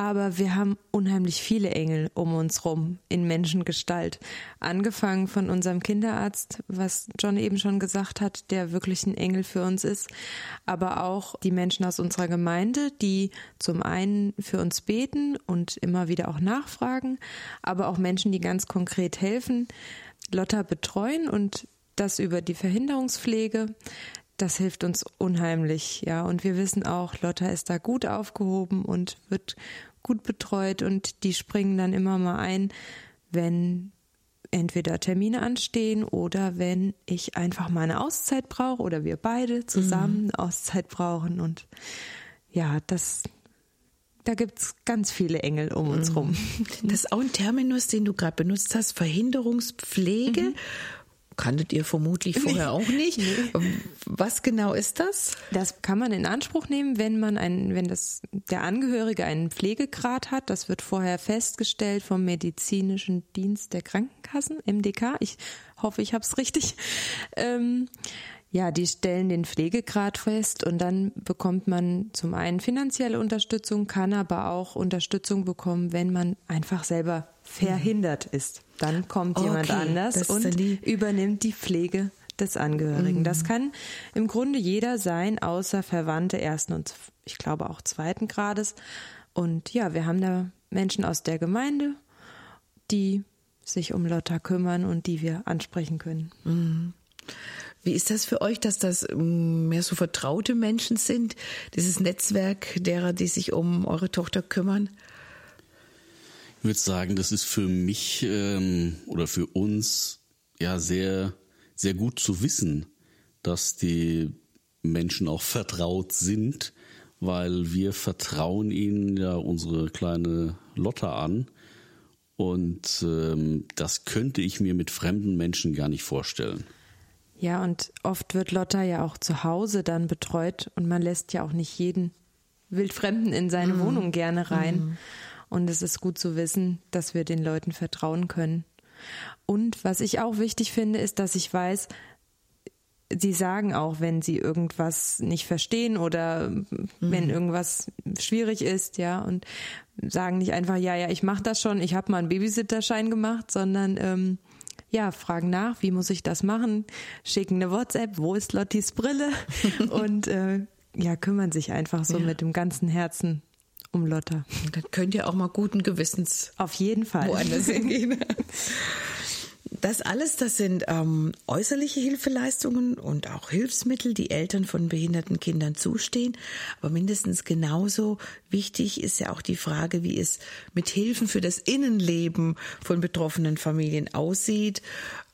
Aber wir haben unheimlich viele Engel um uns rum in Menschengestalt. Angefangen von unserem Kinderarzt, was John eben schon gesagt hat, der wirklich ein Engel für uns ist. Aber auch die Menschen aus unserer Gemeinde, die zum einen für uns beten und immer wieder auch nachfragen, aber auch Menschen, die ganz konkret helfen, Lotta betreuen und das über die Verhinderungspflege. Das hilft uns unheimlich, ja. Und wir wissen auch, Lotta ist da gut aufgehoben und wird gut betreut und die springen dann immer mal ein, wenn entweder Termine anstehen oder wenn ich einfach mal eine Auszeit brauche oder wir beide zusammen eine Auszeit brauchen. Und ja, das, da gibt's ganz viele Engel um uns rum. Das ist auch ein Terminus, den du gerade benutzt hast, Verhinderungspflege. Mhm kanntet ihr vermutlich vorher auch nicht. Nee. Was genau ist das? Das kann man in Anspruch nehmen, wenn man ein, wenn das der Angehörige einen Pflegegrad hat. Das wird vorher festgestellt vom medizinischen Dienst der Krankenkassen (MDK). Ich hoffe, ich habe es richtig. Ähm, ja, die stellen den Pflegegrad fest und dann bekommt man zum einen finanzielle Unterstützung, kann aber auch Unterstützung bekommen, wenn man einfach selber verhindert ist. Dann kommt okay, jemand anders und übernimmt die Pflege des Angehörigen. Mhm. Das kann im Grunde jeder sein, außer Verwandte ersten und ich glaube auch zweiten Grades. Und ja, wir haben da Menschen aus der Gemeinde, die sich um Lotta kümmern und die wir ansprechen können. Mhm. Wie ist das für euch, dass das ähm, mehr so vertraute Menschen sind, dieses Netzwerk derer, die sich um eure Tochter kümmern? Ich würde sagen, das ist für mich ähm, oder für uns ja sehr, sehr gut zu wissen, dass die Menschen auch vertraut sind, weil wir vertrauen ihnen ja unsere kleine Lotta an. Und ähm, das könnte ich mir mit fremden Menschen gar nicht vorstellen. Ja, und oft wird Lotta ja auch zu Hause dann betreut und man lässt ja auch nicht jeden Wildfremden in seine mhm. Wohnung gerne rein. Mhm. Und es ist gut zu wissen, dass wir den Leuten vertrauen können. Und was ich auch wichtig finde, ist, dass ich weiß, sie sagen auch, wenn sie irgendwas nicht verstehen oder mhm. wenn irgendwas schwierig ist, ja, und sagen nicht einfach, ja, ja, ich mache das schon, ich habe mal einen Babysitterschein gemacht, sondern ähm, ja, fragen nach, wie muss ich das machen, schicken eine WhatsApp, wo ist Lottis Brille [laughs] und äh, ja, kümmern sich einfach so ja. mit dem ganzen Herzen um Lotta. dann könnt ihr auch mal guten Gewissens auf jeden Fall woanders hingehen. [laughs] Das alles, das sind ähm, äußerliche Hilfeleistungen und auch Hilfsmittel, die Eltern von behinderten Kindern zustehen. Aber mindestens genauso wichtig ist ja auch die Frage, wie es mit Hilfen für das Innenleben von betroffenen Familien aussieht.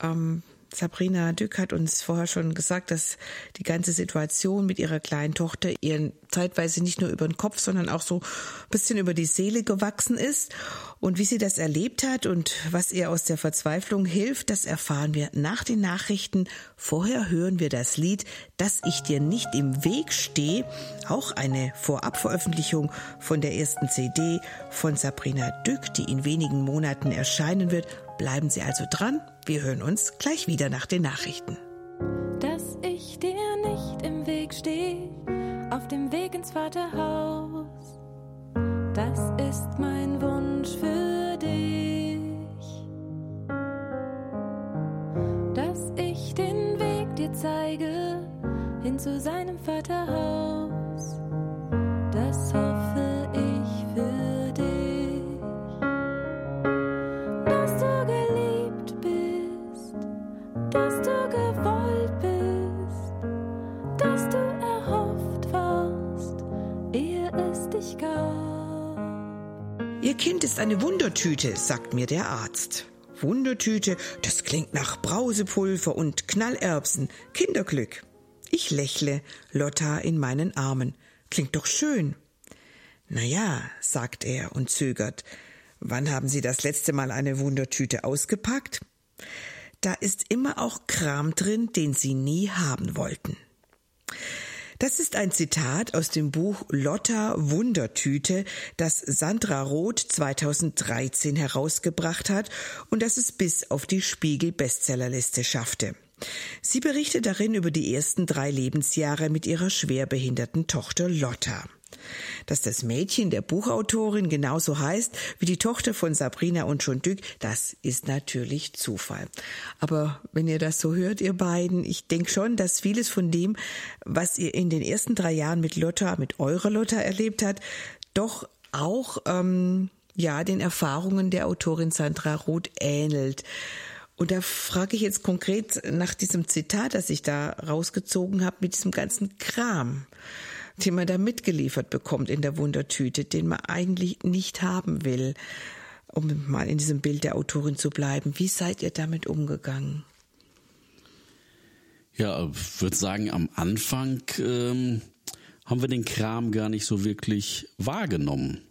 Ähm, Sabrina Dück hat uns vorher schon gesagt, dass die ganze Situation mit ihrer kleinen Tochter ihren zeitweise nicht nur über den Kopf, sondern auch so ein bisschen über die Seele gewachsen ist. Und wie sie das erlebt hat und was ihr aus der Verzweiflung hilft, das erfahren wir nach den Nachrichten. Vorher hören wir das Lied, dass ich dir nicht im Weg stehe, auch eine Vorabveröffentlichung von der ersten CD von Sabrina Dück, die in wenigen Monaten erscheinen wird. Bleiben Sie also dran. Wir hören uns gleich wieder nach den Nachrichten. Dass ich dir nicht im Weg stehe, auf dem Weg ins Vaterhaus, das ist mein Wunsch für dich. Dass ich den Weg dir zeige, hin zu seinem Vaterhaus, das hoffe ich für dich. Dass du geliebt bist, dass du gewollt bist, dass du dich gab. Ihr Kind ist eine Wundertüte, sagt mir der Arzt. Wundertüte, das klingt nach Brausepulver und Knallerbsen. Kinderglück. Ich lächle, Lotta in meinen Armen. Klingt doch schön. Na ja, sagt er und zögert. Wann haben Sie das letzte Mal eine Wundertüte ausgepackt? Da ist immer auch Kram drin, den Sie nie haben wollten. Das ist ein Zitat aus dem Buch Lotta Wundertüte, das Sandra Roth 2013 herausgebracht hat und das es bis auf die Spiegel Bestsellerliste schaffte. Sie berichtet darin über die ersten drei Lebensjahre mit ihrer schwerbehinderten Tochter Lotta. Dass das Mädchen der Buchautorin genauso heißt wie die Tochter von Sabrina und John Dück, das ist natürlich Zufall. Aber wenn ihr das so hört, ihr beiden, ich denke schon, dass vieles von dem, was ihr in den ersten drei Jahren mit Lotta, mit eurer Lotta erlebt habt, doch auch ähm, ja den Erfahrungen der Autorin Sandra Roth ähnelt. Und da frage ich jetzt konkret nach diesem Zitat, das ich da rausgezogen habe, mit diesem ganzen Kram den man da mitgeliefert bekommt in der Wundertüte, den man eigentlich nicht haben will, um mal in diesem Bild der Autorin zu bleiben. Wie seid ihr damit umgegangen? Ja, ich würde sagen, am Anfang ähm, haben wir den Kram gar nicht so wirklich wahrgenommen.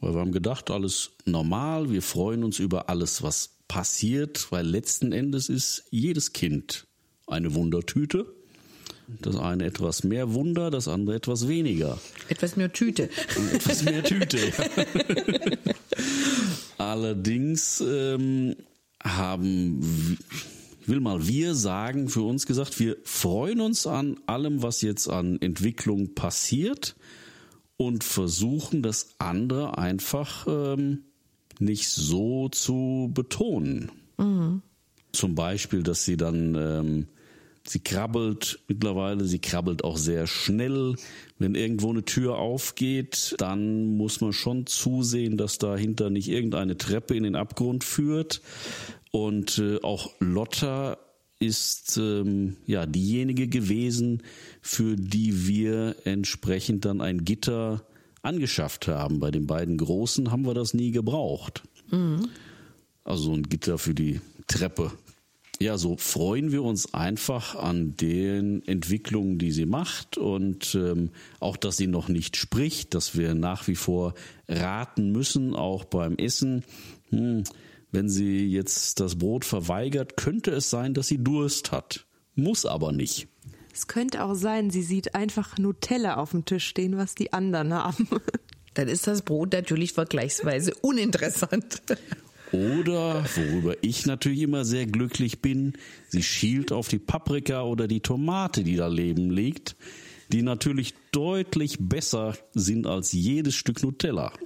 Weil wir haben gedacht, alles normal, wir freuen uns über alles, was passiert, weil letzten Endes ist jedes Kind eine Wundertüte. Das eine etwas mehr Wunder, das andere etwas weniger. Etwas mehr Tüte. etwas mehr Tüte. [laughs] Allerdings ähm, haben, will mal wir sagen, für uns gesagt, wir freuen uns an allem, was jetzt an Entwicklung passiert und versuchen das andere einfach ähm, nicht so zu betonen. Mhm. Zum Beispiel, dass sie dann ähm, Sie krabbelt mittlerweile, sie krabbelt auch sehr schnell. Wenn irgendwo eine Tür aufgeht, dann muss man schon zusehen, dass dahinter nicht irgendeine Treppe in den Abgrund führt. Und äh, auch Lotta ist ähm, ja diejenige gewesen, für die wir entsprechend dann ein Gitter angeschafft haben. Bei den beiden Großen haben wir das nie gebraucht. Mhm. Also ein Gitter für die Treppe ja, so freuen wir uns einfach an den Entwicklungen, die sie macht und ähm, auch, dass sie noch nicht spricht, dass wir nach wie vor raten müssen, auch beim Essen. Hm, wenn sie jetzt das Brot verweigert, könnte es sein, dass sie Durst hat. Muss aber nicht. Es könnte auch sein, sie sieht einfach Nutella auf dem Tisch stehen, was die anderen haben. Dann ist das Brot natürlich vergleichsweise uninteressant. [laughs] Oder, worüber ich natürlich immer sehr glücklich bin, sie schielt auf die Paprika oder die Tomate, die da daneben liegt, die natürlich deutlich besser sind als jedes Stück Nutella. [laughs]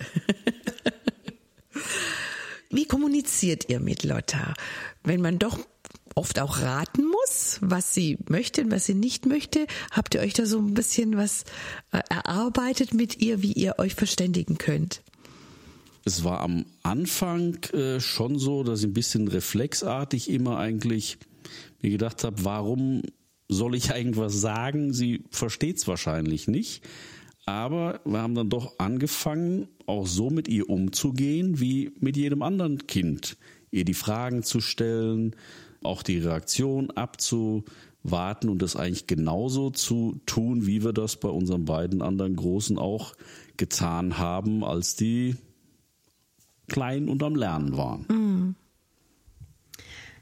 Wie kommuniziert ihr mit Lotta? Wenn man doch oft auch raten muss, was sie möchte und was sie nicht möchte, habt ihr euch da so ein bisschen was äh, erarbeitet mit ihr, wie ihr euch verständigen könnt? Es war am Anfang äh, schon so, dass ich ein bisschen reflexartig immer eigentlich mir gedacht habe, warum soll ich irgendwas sagen? Sie versteht es wahrscheinlich nicht. Aber wir haben dann doch angefangen, auch so mit ihr umzugehen wie mit jedem anderen Kind. Ihr die Fragen zu stellen, auch die Reaktion abzuwarten und das eigentlich genauso zu tun, wie wir das bei unseren beiden anderen Großen auch getan haben, als die klein und am Lernen waren. Mhm.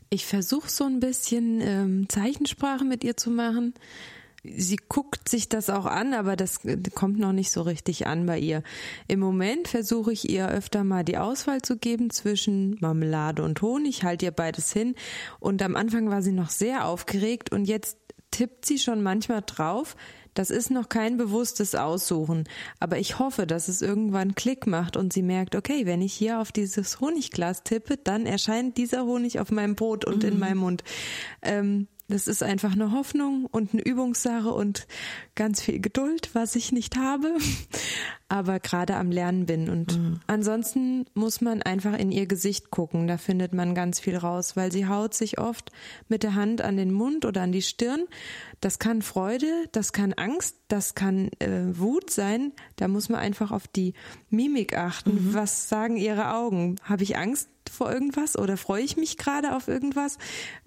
Ich versuche so ein bisschen ähm, Zeichensprache mit ihr zu machen. Sie guckt sich das auch an, aber das kommt noch nicht so richtig an bei ihr. Im Moment versuche ich ihr öfter mal die Auswahl zu geben zwischen Marmelade und Honig, halte ihr beides hin. Und am Anfang war sie noch sehr aufgeregt und jetzt tippt sie schon manchmal drauf, das ist noch kein bewusstes Aussuchen, aber ich hoffe, dass es irgendwann Klick macht und sie merkt, okay, wenn ich hier auf dieses Honigglas tippe, dann erscheint dieser Honig auf meinem Brot und mhm. in meinem Mund. Ähm, das ist einfach eine Hoffnung und eine Übungssache und ganz viel Geduld, was ich nicht habe, [laughs] aber gerade am Lernen bin. Und mhm. ansonsten muss man einfach in ihr Gesicht gucken. Da findet man ganz viel raus, weil sie haut sich oft mit der Hand an den Mund oder an die Stirn. Das kann Freude, das kann Angst, das kann äh, Wut sein. Da muss man einfach auf die Mimik achten. Mhm. Was sagen ihre Augen? Habe ich Angst? Vor irgendwas oder freue ich mich gerade auf irgendwas?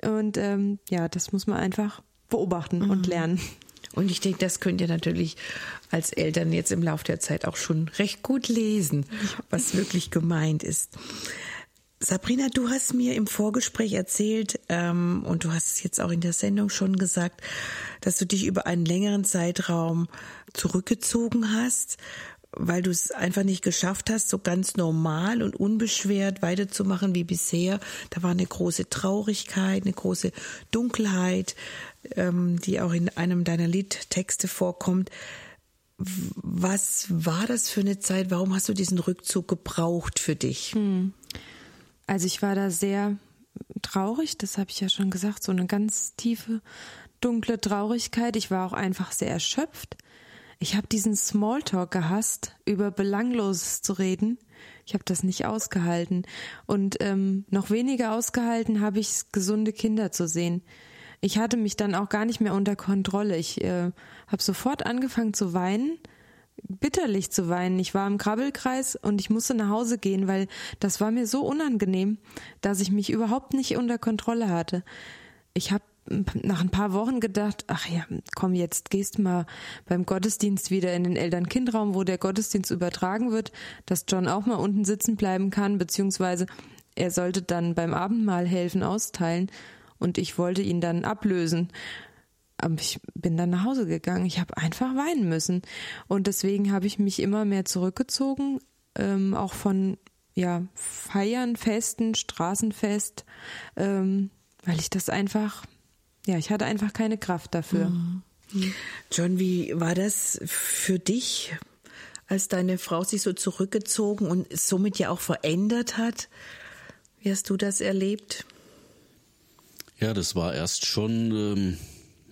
Und ähm, ja, das muss man einfach beobachten mhm. und lernen. Und ich denke, das könnt ihr natürlich als Eltern jetzt im Laufe der Zeit auch schon recht gut lesen, was wirklich gemeint ist. Sabrina, du hast mir im Vorgespräch erzählt ähm, und du hast es jetzt auch in der Sendung schon gesagt, dass du dich über einen längeren Zeitraum zurückgezogen hast, weil du es einfach nicht geschafft hast, so ganz normal und unbeschwert weiterzumachen wie bisher. Da war eine große Traurigkeit, eine große Dunkelheit, ähm, die auch in einem deiner Liedtexte vorkommt. Was war das für eine Zeit? Warum hast du diesen Rückzug gebraucht für dich? Hm. Also ich war da sehr traurig, das habe ich ja schon gesagt, so eine ganz tiefe, dunkle Traurigkeit. Ich war auch einfach sehr erschöpft. Ich habe diesen Smalltalk gehasst, über Belangloses zu reden. Ich habe das nicht ausgehalten. Und ähm, noch weniger ausgehalten habe ich gesunde Kinder zu sehen. Ich hatte mich dann auch gar nicht mehr unter Kontrolle. Ich äh, habe sofort angefangen zu weinen bitterlich zu weinen. Ich war im Krabbelkreis und ich musste nach Hause gehen, weil das war mir so unangenehm, dass ich mich überhaupt nicht unter Kontrolle hatte. Ich habe nach ein paar Wochen gedacht, ach ja, komm, jetzt gehst mal beim Gottesdienst wieder in den Eltern-Kind-Raum, wo der Gottesdienst übertragen wird, dass John auch mal unten sitzen bleiben kann, beziehungsweise er sollte dann beim Abendmahl helfen austeilen und ich wollte ihn dann ablösen. Aber ich bin dann nach Hause gegangen. Ich habe einfach weinen müssen. Und deswegen habe ich mich immer mehr zurückgezogen, ähm, auch von ja, Feiern, Festen, Straßenfest, ähm, weil ich das einfach, ja, ich hatte einfach keine Kraft dafür. Mhm. John, wie war das für dich, als deine Frau sich so zurückgezogen und somit ja auch verändert hat? Wie hast du das erlebt? Ja, das war erst schon ähm,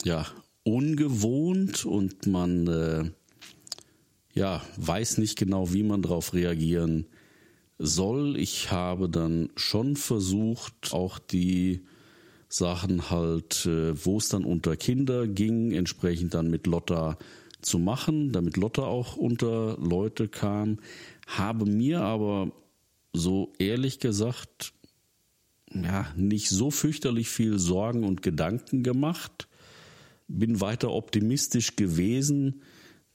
ja, ungewohnt und man äh, ja, weiß nicht genau, wie man darauf reagieren soll. Ich habe dann schon versucht, auch die Sachen halt, äh, wo es dann unter Kinder ging, entsprechend dann mit Lotta zu machen, damit Lotta auch unter Leute kam, habe mir aber so ehrlich gesagt ja nicht so fürchterlich viel Sorgen und Gedanken gemacht. Bin weiter optimistisch gewesen,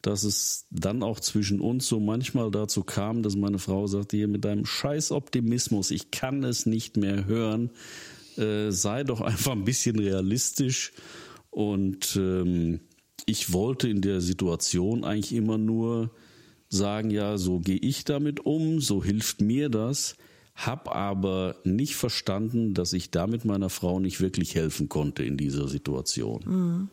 dass es dann auch zwischen uns so manchmal dazu kam, dass meine Frau sagte, hier mit deinem scheiß Optimismus, ich kann es nicht mehr hören, äh, sei doch einfach ein bisschen realistisch. Und ähm, ich wollte in der Situation eigentlich immer nur sagen, ja, so gehe ich damit um, so hilft mir das, hab aber nicht verstanden, dass ich damit meiner Frau nicht wirklich helfen konnte in dieser Situation. Mhm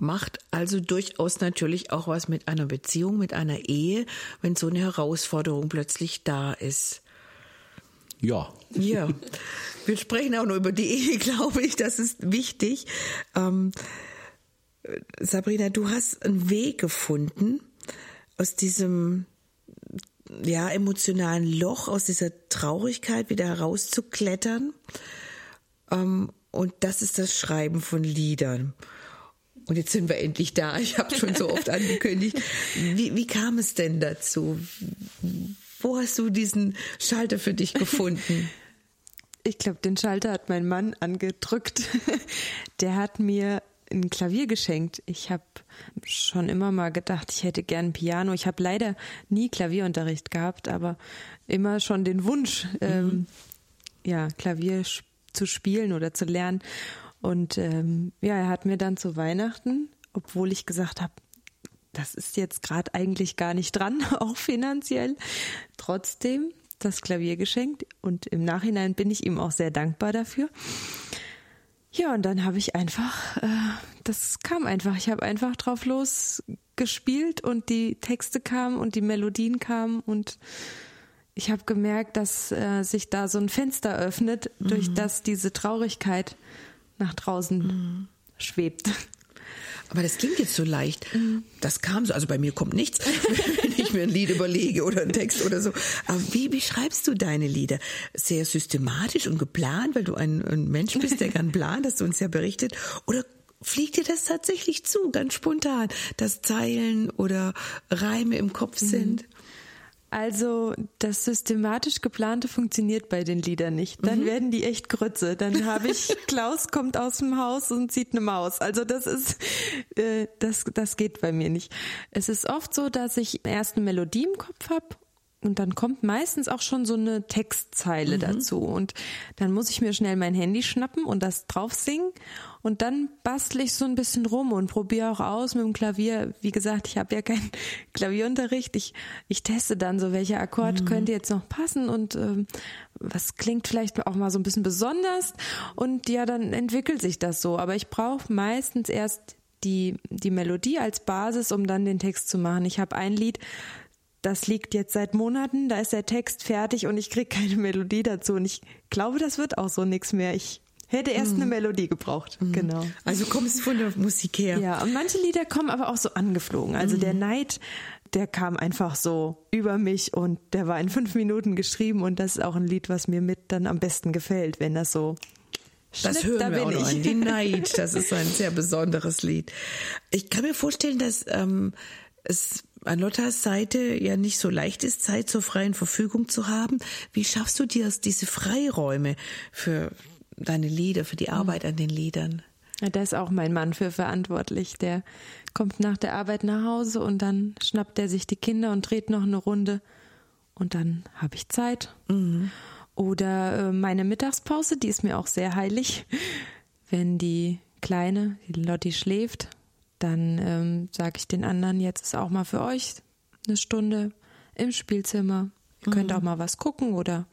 macht also durchaus natürlich auch was mit einer Beziehung, mit einer Ehe, wenn so eine Herausforderung plötzlich da ist. Ja. Ja. Wir sprechen auch nur über die Ehe, [laughs] glaube ich. Das ist wichtig. Ähm, Sabrina, du hast einen Weg gefunden aus diesem ja, emotionalen Loch, aus dieser Traurigkeit wieder herauszuklettern. Ähm, und das ist das Schreiben von Liedern. Und jetzt sind wir endlich da. Ich habe schon so oft angekündigt. [laughs] Wie, wie kam es denn dazu? Wo hast du diesen Schalter für dich gefunden? [laughs] Ich glaube, den Schalter hat mein Mann angedrückt. [laughs] Der hat mir ein Klavier geschenkt. Ich habe schon immer mal gedacht, ich hätte gern Piano. Ich habe leider nie Klavierunterricht gehabt, aber immer schon den Wunsch, mhm. ähm, ja, Klavier zu spielen oder zu lernen. Und ähm, ja, er hat mir dann zu Weihnachten, obwohl ich gesagt habe, das ist jetzt gerade eigentlich gar nicht dran, [laughs] auch finanziell, trotzdem das Klavier geschenkt. Und im Nachhinein bin ich ihm auch sehr dankbar dafür. Ja, und dann habe ich einfach, äh, das kam einfach, ich habe einfach drauf los gespielt und die Texte kamen und die Melodien kamen und ich habe gemerkt, dass äh, sich da so ein Fenster öffnet, mhm. durch das diese Traurigkeit nach draußen mhm. schwebt. Aber das klingt jetzt so leicht. Das kam so, also bei mir kommt nichts, [laughs] wenn ich mir ein Lied überlege oder einen Text oder so. Aber wie beschreibst du deine Lieder? Sehr systematisch und geplant, weil du ein, ein Mensch bist, der gern plant, hast du uns ja berichtet. Oder fliegt dir das tatsächlich zu, ganz spontan, dass Zeilen oder Reime im Kopf mhm. sind? Also das systematisch geplante funktioniert bei den Liedern nicht. Dann mhm. werden die echt Grütze. Dann habe ich [laughs] Klaus kommt aus dem Haus und sieht eine Maus. Also das ist äh, das das geht bei mir nicht. Es ist oft so, dass ich erst eine Melodie im Kopf habe und dann kommt meistens auch schon so eine Textzeile mhm. dazu. Und dann muss ich mir schnell mein Handy schnappen und das drauf singen. Und dann bastle ich so ein bisschen rum und probiere auch aus mit dem Klavier. Wie gesagt, ich habe ja keinen [laughs] Klavierunterricht. Ich, ich teste dann so, welcher Akkord mhm. könnte jetzt noch passen und ähm, was klingt vielleicht auch mal so ein bisschen besonders. Und ja, dann entwickelt sich das so. Aber ich brauche meistens erst die, die Melodie als Basis, um dann den Text zu machen. Ich habe ein Lied, das liegt jetzt seit Monaten, da ist der Text fertig und ich kriege keine Melodie dazu. Und ich glaube, das wird auch so nichts mehr. Ich hätte erst mhm. eine Melodie gebraucht. Mhm. Genau. Also kommst von der Musik her. Ja, und manche Lieder kommen aber auch so angeflogen. Also mhm. der Neid, der kam einfach so über mich und der war in fünf Minuten geschrieben und das ist auch ein Lied, was mir mit dann am besten gefällt, wenn das so das hören da wir auch noch an. Die [laughs] Neid, das ist ein sehr besonderes Lied. Ich kann mir vorstellen, dass ähm, es an Lottas Seite ja nicht so leicht ist, Zeit zur freien Verfügung zu haben. Wie schaffst du dir diese Freiräume für deine Lieder, für die hm. Arbeit an den Liedern? Ja, da ist auch mein Mann für verantwortlich. Der kommt nach der Arbeit nach Hause und dann schnappt er sich die Kinder und dreht noch eine Runde und dann habe ich Zeit. Mhm. Oder äh, meine Mittagspause, die ist mir auch sehr heilig. Wenn die Kleine, die Lotti schläft, dann ähm, sage ich den anderen, jetzt ist auch mal für euch eine Stunde im Spielzimmer. Ihr mhm. könnt auch mal was gucken oder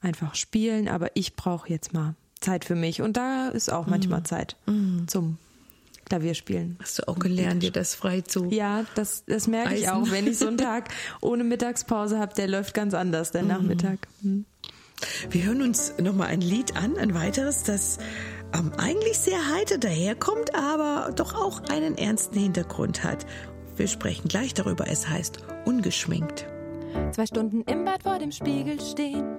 einfach spielen, aber ich brauche jetzt mal Zeit für mich. Und da ist auch manchmal mhm. Zeit mhm. zum Klavierspielen. Hast du auch gelernt, dir das frei zu? Ja, das, das merke ich auch. Wenn ich so einen Tag [laughs] ohne Mittagspause habe, der läuft ganz anders, der mhm. Nachmittag. Mhm. Wir hören uns nochmal ein Lied an, ein weiteres, das ähm, eigentlich sehr heiter daherkommt, aber doch auch einen ernsten Hintergrund hat. Wir sprechen gleich darüber. Es heißt Ungeschminkt. Zwei Stunden im Bad vor dem Spiegel stehen,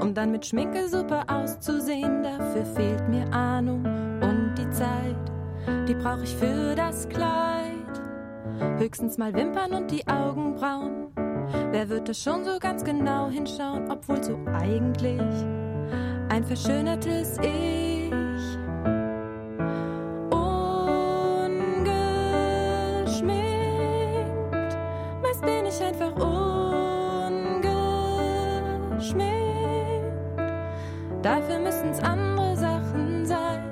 um dann mit Schminke super auszusehen. Dafür fehlt mir Ahnung und die Zeit, die brauche ich für das Kleid. Höchstens mal Wimpern und die Augenbrauen Wer wird da schon so ganz genau hinschauen, obwohl so eigentlich ein verschönertes Ich ich einfach ungeschminkt. Dafür müssen's andere Sachen sein.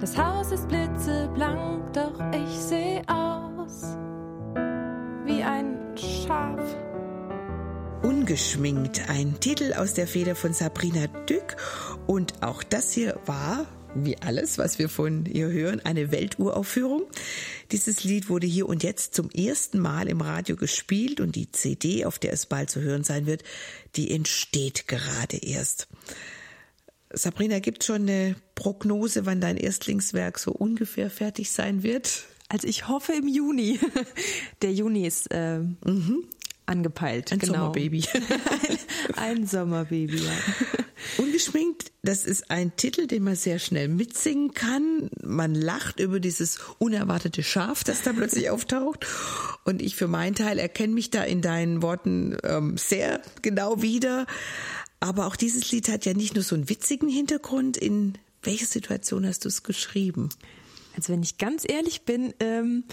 Das Haus ist blitzeblank, doch ich seh aus wie ein Schaf. Ungeschminkt, ein Titel aus der Feder von Sabrina Dück. Und auch das hier war, wie alles, was wir von ihr hören, eine Welturaufführung. Dieses Lied wurde hier und jetzt zum ersten Mal im Radio gespielt und die CD, auf der es bald zu hören sein wird, die entsteht gerade erst. Sabrina, gibt schon eine Prognose, wann dein Erstlingswerk so ungefähr fertig sein wird? Also ich hoffe im Juni. [laughs] Der Juni ist äh, mhm. angepeilt. Ein genau. Sommerbaby. ein, [laughs] ein Sommerbaby, ja. [laughs] Ungeschminkt, das ist ein Titel, den man sehr schnell mitsingen kann. Man lacht über dieses unerwartete Schaf, das da plötzlich [laughs] auftaucht. Und ich für meinen Teil erkenne mich da in deinen Worten ähm, sehr genau wieder. Aber auch dieses Lied hat ja nicht nur so einen witzigen Hintergrund. In welcher Situation hast du es geschrieben? Also wenn ich ganz ehrlich bin, ähm,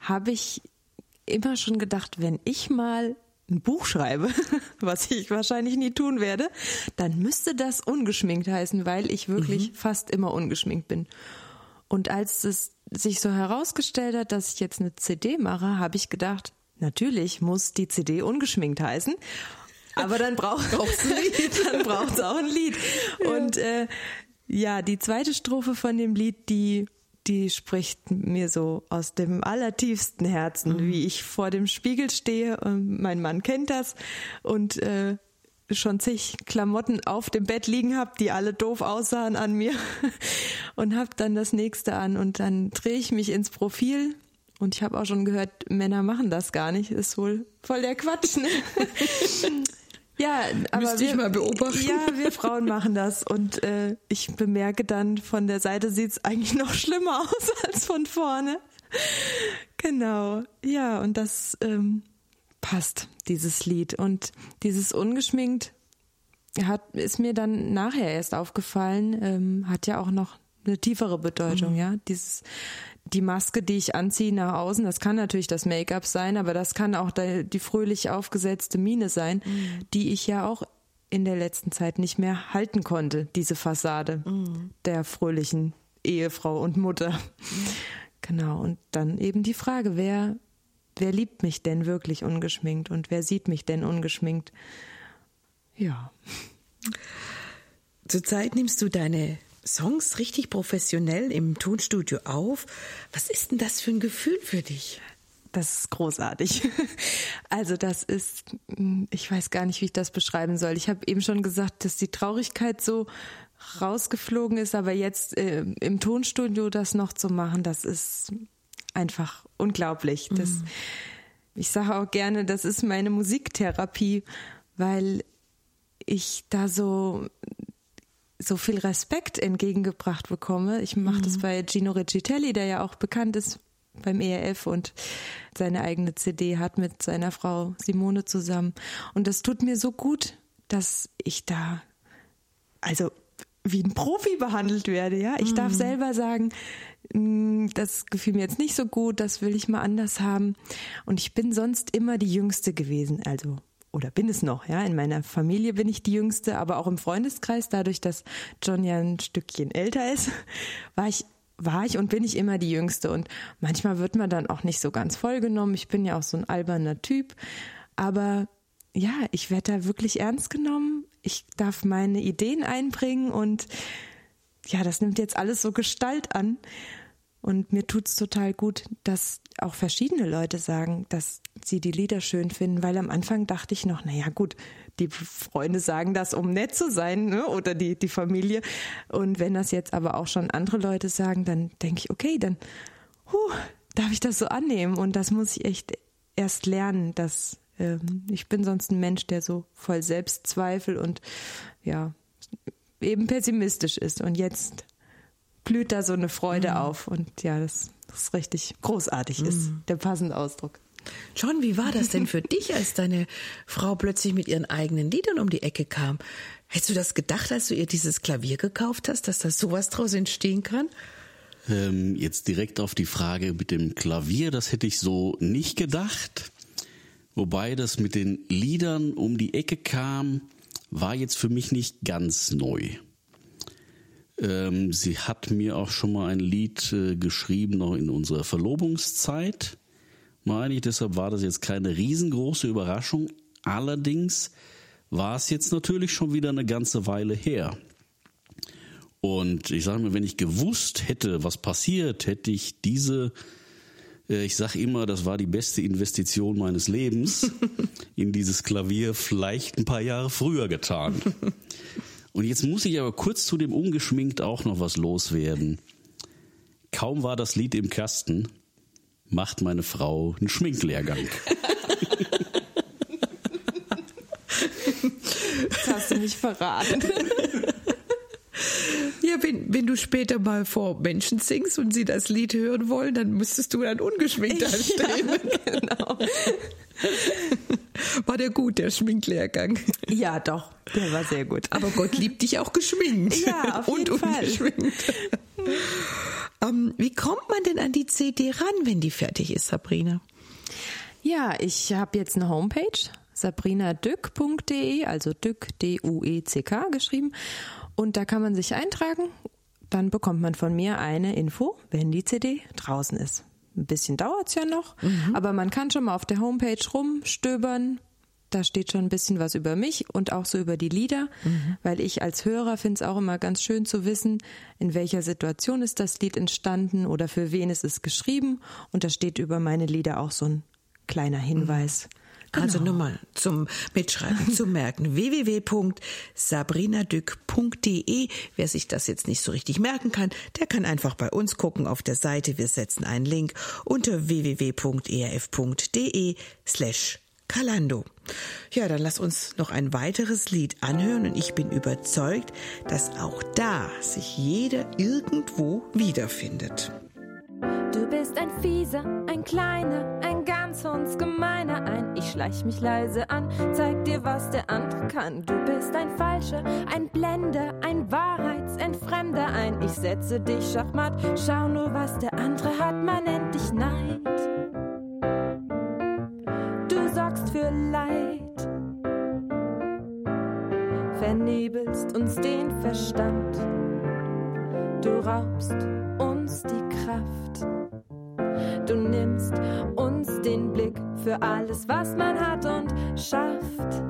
habe ich immer schon gedacht, wenn ich mal ein Buch schreibe, [laughs] was ich wahrscheinlich nie tun werde, dann müsste das ungeschminkt heißen, weil ich wirklich mhm. fast immer ungeschminkt bin. Und als es sich so herausgestellt hat, dass ich jetzt eine CD mache, habe ich gedacht, natürlich muss die CD ungeschminkt heißen. Aber dann [laughs] braucht es ein Lied. [laughs] dann braucht es auch ein Lied. Und äh, ja, die zweite Strophe von dem Lied, die die spricht mir so aus dem allertiefsten Herzen, mhm. wie ich vor dem Spiegel stehe und mein Mann kennt das und äh, schon zig Klamotten auf dem Bett liegen habe, die alle doof aussahen an mir [laughs] und hab dann das nächste an und dann drehe ich mich ins Profil und ich habe auch schon gehört, Männer machen das gar nicht, ist wohl voll der Quatsch. Ne? [laughs] Ja, aber Müsste wir, ich mal beobachten. Ja, wir Frauen machen das und äh, ich bemerke dann, von der Seite sieht's eigentlich noch schlimmer aus [laughs] als von vorne. Genau, ja, und das ähm, passt, dieses Lied. Und dieses ungeschminkt hat, ist mir dann nachher erst aufgefallen, ähm, hat ja auch noch eine tiefere Bedeutung, mhm. ja. Dieses, die Maske, die ich anziehe nach außen, das kann natürlich das Make-up sein, aber das kann auch die fröhlich aufgesetzte Miene sein, mhm. die ich ja auch in der letzten Zeit nicht mehr halten konnte, diese Fassade mhm. der fröhlichen Ehefrau und Mutter. Mhm. Genau, und dann eben die Frage, wer, wer liebt mich denn wirklich ungeschminkt und wer sieht mich denn ungeschminkt? Ja. Zurzeit nimmst du deine Songs richtig professionell im Tonstudio auf. Was ist denn das für ein Gefühl für dich? Das ist großartig. [laughs] Also das ist, ich weiß gar nicht, wie ich das beschreiben soll. Ich habe eben schon gesagt, dass die Traurigkeit so rausgeflogen ist, aber jetzt äh, im Tonstudio das noch zu machen, das ist einfach unglaublich. Das, mhm. Ich sage auch gerne, das ist meine Musiktherapie, weil ich da so so viel Respekt entgegengebracht bekomme. Ich mache mhm. das bei Gino Riccitelli, der ja auch bekannt ist beim ERF und seine eigene CD hat mit seiner Frau Simone zusammen. Und das tut mir so gut, dass ich da, also wie ein Profi behandelt werde, ja. Ich mhm. darf selber sagen, hm, das gefiel mir jetzt nicht so gut, das will ich mal anders haben. Und ich bin sonst immer die Jüngste gewesen, also oder bin es noch, ja. In meiner Familie bin ich die Jüngste, aber auch im Freundeskreis, dadurch, dass John ja ein Stückchen älter ist, [laughs] war ich war ich und bin ich immer die Jüngste. Und manchmal wird man dann auch nicht so ganz vollgenommen. Ich bin ja auch so ein alberner Typ. Aber ja, ich werde da wirklich ernst genommen. Ich darf meine Ideen einbringen und ja, das nimmt jetzt alles so Gestalt an. Und mir tut's total gut, dass auch verschiedene Leute sagen, dass sie die Lieder schön finden, weil am Anfang dachte ich noch, na ja, gut, die Freunde sagen das, um nett zu sein, ne? oder die, die Familie. Und wenn das jetzt aber auch schon andere Leute sagen, dann denke ich, okay, dann huh, darf ich das so annehmen. Und das muss ich echt erst lernen, dass ähm, ich bin sonst ein Mensch, der so voll Selbstzweifel und ja, eben pessimistisch ist. Und jetzt blüht da so eine Freude mhm. auf. Und ja, das, das richtig großartig mhm. ist, der passende Ausdruck. John, wie war das denn für dich, als deine Frau plötzlich mit ihren eigenen Liedern um die Ecke kam? Hättest du das gedacht, als du ihr dieses Klavier gekauft hast, dass da sowas draus entstehen kann? Ähm, jetzt direkt auf die Frage mit dem Klavier, das hätte ich so nicht gedacht. Wobei das mit den Liedern um die Ecke kam, war jetzt für mich nicht ganz neu. Ähm, sie hat mir auch schon mal ein Lied äh, geschrieben, noch in unserer Verlobungszeit, meine ich. Deshalb war das jetzt keine riesengroße Überraschung. Allerdings war es jetzt natürlich schon wieder eine ganze Weile her. Und ich sage mir, wenn ich gewusst hätte, was passiert, hätte ich diese, äh, ich sage immer, das war die beste Investition meines Lebens, [laughs] in dieses Klavier vielleicht ein paar Jahre früher getan. Und jetzt muss ich aber kurz zu dem ungeschminkt auch noch was loswerden. Kaum war das Lied im Kasten, macht meine Frau einen Schminklehrgang. Das hast du nicht verraten. Ja, wenn, wenn du später mal vor Menschen singst und sie das Lied hören wollen, dann müsstest du dann ungeschminkt anstehen. Ja, genau. [laughs] War der gut, der Schminklehrgang? Ja, doch, der war sehr gut. Aber Gott liebt dich auch geschminkt. Ja, auf [laughs] jeden und ungeschminkt. ähm, wie kommt man denn an die CD ran, wenn die fertig ist, Sabrina? Ja, ich habe jetzt eine Homepage, sabrinadück.de, also Dück, D-U-E-C-K geschrieben. Und da kann man sich eintragen. Dann bekommt man von mir eine Info, wenn die CD draußen ist. Ein bisschen dauert es ja noch, mhm. aber man kann schon mal auf der Homepage rumstöbern. Da steht schon ein bisschen was über mich und auch so über die Lieder, mhm. weil ich als Hörer finde es auch immer ganz schön zu wissen, in welcher Situation ist das Lied entstanden oder für wen ist es geschrieben. Und da steht über meine Lieder auch so ein kleiner Hinweis. Mhm. Also genau. nur mal zum Mitschreiben, zu merken. [laughs] www.sabrinadück.de. Wer sich das jetzt nicht so richtig merken kann, der kann einfach bei uns gucken auf der Seite. Wir setzen einen Link unter www.erf.de slash Kalando. Ja, dann lass uns noch ein weiteres Lied anhören und ich bin überzeugt, dass auch da sich jeder irgendwo wiederfindet. Du bist ein Fieser, ein Kleiner, schleich mich leise an, zeig dir, was der andere kann. Du bist ein Falscher, ein Blender, ein Wahrheits als Entfremder ein. Ich setze dich schachmatt, schau nur, was der andere hat, man nennt dich Neid. Du sorgst für Leid, vernebelst uns den Verstand. Du raubst uns die Kraft. Du nimmst uns den Blick für alles, was man hat und schafft.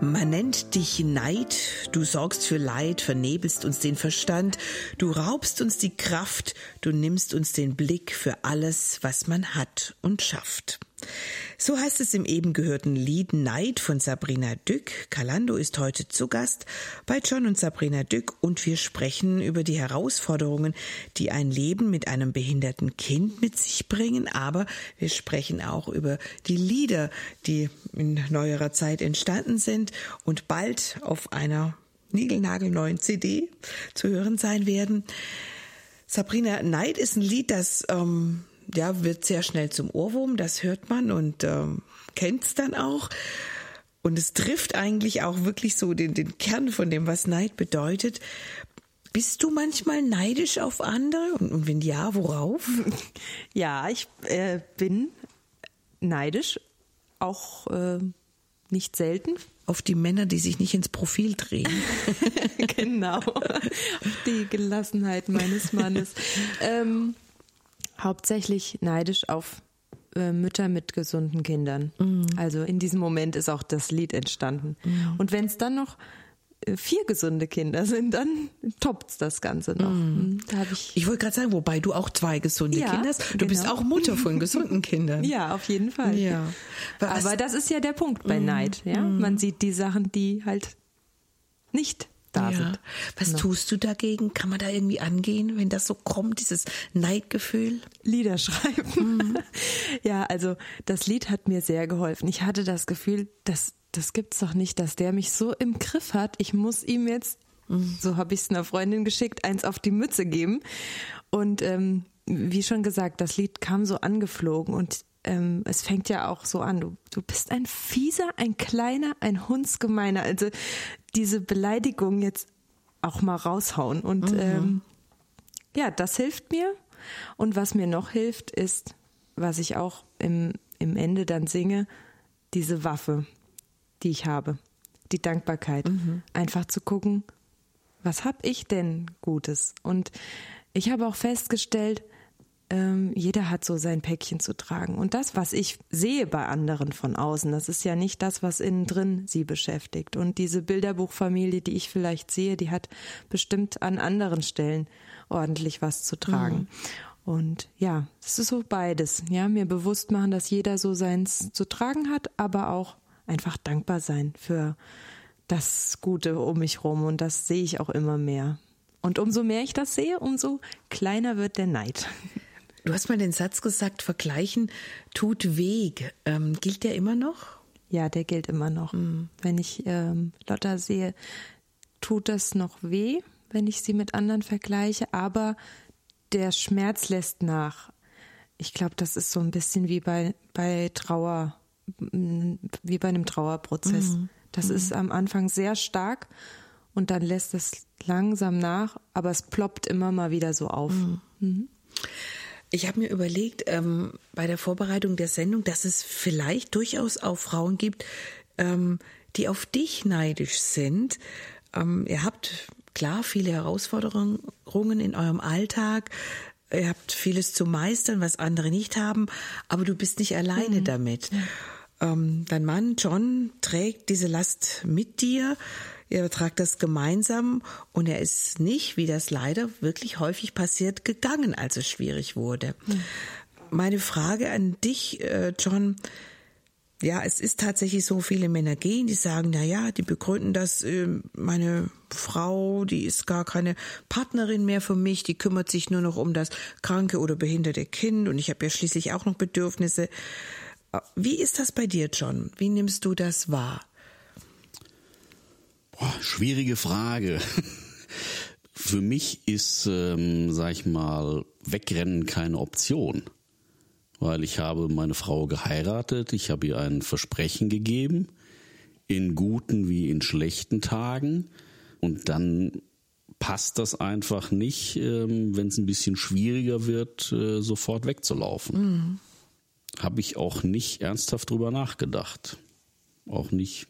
Man nennt dich Neid, du sorgst für Leid, vernebelst uns den Verstand, du raubst uns die Kraft, du nimmst uns den Blick für alles, was man hat und schafft. So heißt es im eben gehörten Lied Neid von Sabrina Dück. Kalando ist heute zu Gast bei John und Sabrina Dück und wir sprechen über die Herausforderungen, die ein Leben mit einem behinderten Kind mit sich bringen, aber wir sprechen auch über die Lieder, die in neuerer Zeit entstanden sind und bald auf einer niegelnagelneuen CD zu hören sein werden. Sabrina, Neid ist ein Lied, das ähm, ja, wird sehr schnell zum Ohrwurm, das hört man und ähm, kennt es dann auch. Und es trifft eigentlich auch wirklich so den, den Kern von dem, was Neid bedeutet. Bist du manchmal neidisch auf andere? Und, und wenn ja, worauf? [laughs] Ja, ich äh, bin neidisch, auch äh, nicht selten. Auf die Männer, die sich nicht ins Profil drehen. [laughs] genau. die Gelassenheit meines Mannes. [laughs] ähm, hauptsächlich neidisch auf äh, Mütter mit gesunden Kindern. Mhm. Also in diesem Moment ist auch das Lied entstanden. Mhm. Und wenn es dann noch äh, vier gesunde Kinder sind, dann toppt's das Ganze noch. Mhm. Da ich ich wollte gerade sagen, wobei du auch zwei gesunde ja, Kinder hast. Du genau. bist auch Mutter von gesunden Kindern. [laughs] Ja, auf jeden Fall. Ja. Aber das ist ja der Punkt bei mhm. Neid. Ja, mhm. man sieht die Sachen, die halt nicht da ja. sind. Was genau. tust du dagegen? Kann man da irgendwie angehen, wenn das so kommt, dieses Neidgefühl? Lieder schreiben. Mhm. [laughs] ja, also das Lied hat mir sehr geholfen. Ich hatte das Gefühl, dass das gibt's doch nicht, dass der mich so im Griff hat. Ich muss ihm jetzt, mhm. so habe ich es einer Freundin geschickt, eins auf die Mütze geben. Und ähm, wie schon gesagt, das Lied kam so angeflogen und ähm, es fängt ja auch so an, du, du bist ein fieser, ein kleiner, ein Hundsgemeiner. Also diese Beleidigung jetzt auch mal raushauen. Und mhm. ähm, ja, das hilft mir. Und was mir noch hilft, ist, was ich auch im, im Ende dann singe, diese Waffe, die ich habe. Die Dankbarkeit. Mhm. Einfach zu gucken, was habe ich denn Gutes? Und ich habe auch festgestellt, ähm, jeder hat so sein Päckchen zu tragen. Und das, was ich sehe bei anderen von außen, das ist ja nicht das, was innen drin sie beschäftigt. Und diese Bilderbuchfamilie, die ich vielleicht sehe, die hat bestimmt an anderen Stellen ordentlich was zu tragen. Mhm. Und ja, es ist so beides. Ja, mir bewusst machen, dass jeder so seins zu tragen hat, aber auch einfach dankbar sein für das Gute um mich rum. Und das sehe ich auch immer mehr. Und umso mehr ich das sehe, umso kleiner wird der Neid. Du hast mal den Satz gesagt, vergleichen tut weh. Ähm, gilt der immer noch? Ja, der gilt immer noch. Mhm. Wenn ich ähm, Lotta sehe, tut das noch weh, wenn ich sie mit anderen vergleiche, aber der Schmerz lässt nach. Ich glaube, das ist so ein bisschen wie bei, bei Trauer, wie bei einem Trauerprozess. Mhm. Das mhm. ist am Anfang sehr stark und dann lässt es langsam nach, aber es ploppt immer mal wieder so auf. Mhm. Ich habe mir überlegt ähm, bei der Vorbereitung der Sendung, dass es vielleicht durchaus auch Frauen gibt, ähm, die auf dich neidisch sind. Ähm, ihr habt klar viele Herausforderungen in eurem Alltag. Ihr habt vieles zu meistern, was andere nicht haben, aber du bist nicht alleine mhm. damit. Ähm, dein Mann John trägt diese Last mit dir. Ihr tragt das gemeinsam und er ist nicht, wie das leider wirklich häufig passiert, gegangen, als es schwierig wurde. Mhm. Meine Frage an dich, äh, John, ja, es ist tatsächlich so, viele Männer gehen, die sagen, na ja, die begründen das, äh, meine Frau, die ist gar keine Partnerin mehr für mich, die kümmert sich nur noch um das kranke oder behinderte Kind und ich habe ja schließlich auch noch Bedürfnisse. Äh, wie ist das bei dir, John? Wie nimmst du das wahr? Boah, schwierige Frage. [laughs] Für mich ist, ähm, sag ich mal, Wegrennen keine Option. Weil ich habe meine Frau geheiratet, ich habe ihr ein Versprechen gegeben, in guten wie in schlechten Tagen. Und dann passt das einfach nicht, ähm, wenn es ein bisschen schwieriger wird, äh, sofort wegzulaufen. Mhm. Habe ich auch nicht ernsthaft drüber nachgedacht. Auch nicht,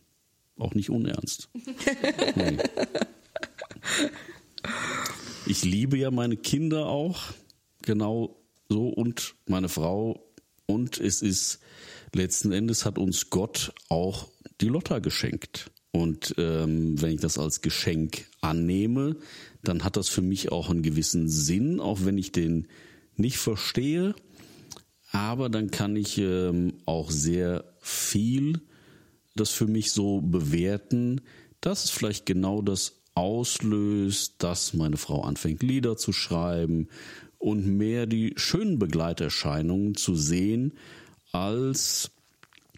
auch nicht unernst. [laughs] nee. Ich liebe ja meine Kinder auch, genau so, und meine Frau. Und es ist letzten Endes hat uns Gott auch die Lotta geschenkt. Und ähm, wenn ich das als Geschenk annehme, dann hat das für mich auch einen gewissen Sinn, auch wenn ich den nicht verstehe. Aber dann kann ich ähm, auch sehr viel das für mich so bewerten, dass es vielleicht genau das auslöst, dass meine Frau anfängt, Lieder zu schreiben und mehr die schönen Begleiterscheinungen zu sehen, als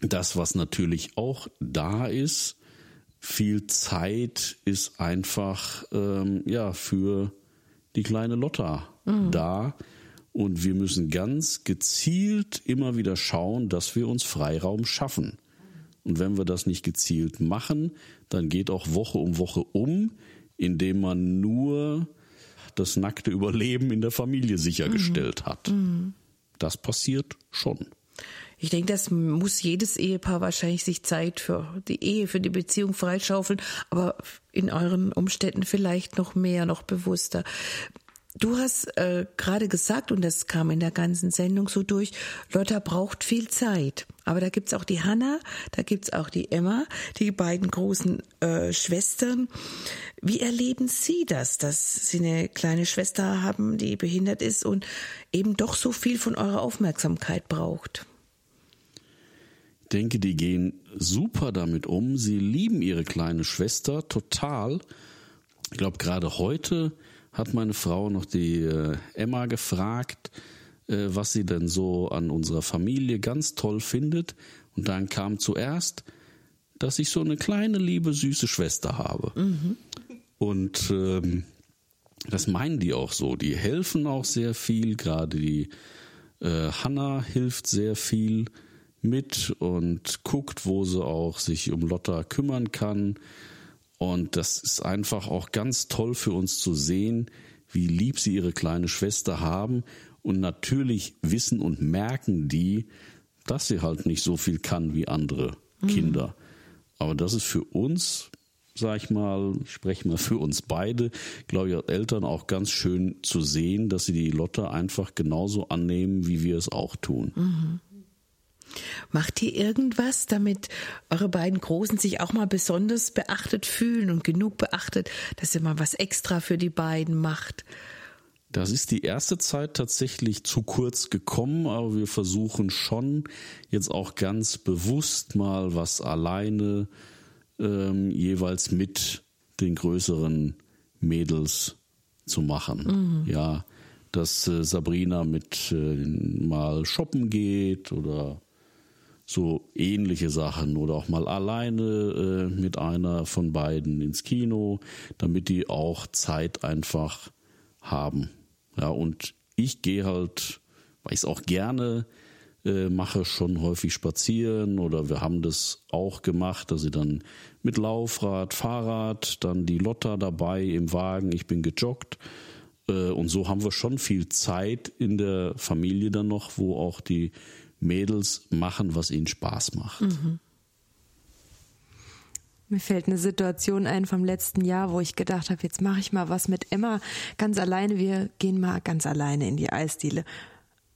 das, was natürlich auch da ist. Viel Zeit ist einfach ähm, ja für die kleine Lotta mhm. da. Und wir müssen ganz gezielt immer wieder schauen, dass wir uns Freiraum schaffen. Und wenn wir das nicht gezielt machen, dann geht auch Woche um Woche um, indem man nur das nackte Überleben in der Familie sichergestellt mhm. hat. Mhm. Das passiert schon. Ich denke, das muss jedes Ehepaar wahrscheinlich sich Zeit für die Ehe, für die Beziehung freischaufeln, aber in euren Umständen vielleicht noch mehr, noch bewusster. Du hast äh, gerade gesagt, und das kam in der ganzen Sendung so durch, Lotta braucht viel Zeit. Aber da gibt's auch die Hanna, da gibt's auch die Emma, die beiden großen äh, Schwestern. Wie erleben Sie das, dass Sie eine kleine Schwester haben, die behindert ist und eben doch so viel von eurer Aufmerksamkeit braucht? Ich denke, die gehen super damit um. Sie lieben ihre kleine Schwester total. Ich glaube, gerade heute hat meine Frau noch die äh, Emma gefragt, äh, was sie denn so an unserer Familie ganz toll findet. Und dann kam zuerst, dass ich so eine kleine, liebe, süße Schwester habe. Mhm. Und ähm, das meinen die auch so. Die helfen auch sehr viel. Gerade die äh, Hanna hilft sehr viel mit und guckt, wo sie auch sich um Lotta kümmern kann. Und das ist einfach auch ganz toll für uns zu sehen, wie lieb sie ihre kleine Schwester haben. Und natürlich wissen und merken die, dass sie halt nicht so viel kann wie andere mhm. Kinder. Aber das ist für uns, sag ich mal, ich spreche mal für uns beide, glaube ich, als Eltern auch ganz schön zu sehen, dass sie die Lotte einfach genauso annehmen, wie wir es auch tun. Mhm. Macht ihr irgendwas, damit eure beiden Großen sich auch mal besonders beachtet fühlen und genug beachtet, dass ihr mal was extra für die beiden macht? Das ist die erste Zeit tatsächlich zu kurz gekommen, aber wir versuchen schon jetzt auch ganz bewusst mal was alleine ähm, jeweils mit den größeren Mädels zu machen. Mhm. Ja, dass äh, Sabrina mit äh, mal shoppen geht oder so ähnliche Sachen oder auch mal alleine äh, mit einer von beiden ins Kino, damit die auch Zeit einfach haben. Ja, und ich gehe halt, weil ich es auch gerne äh, mache, schon häufig spazieren oder wir haben das auch gemacht, dass sie dann mit Laufrad, Fahrrad, dann die Lotta dabei im Wagen, ich bin gejoggt. Äh, und so haben wir schon viel Zeit in der Familie dann noch, wo auch die Mädels machen, was ihnen Spaß macht. Mhm. Mir fällt eine Situation ein vom letzten Jahr, wo ich gedacht habe, jetzt mache ich mal was mit Emma ganz alleine. Wir gehen mal ganz alleine in die Eisdiele.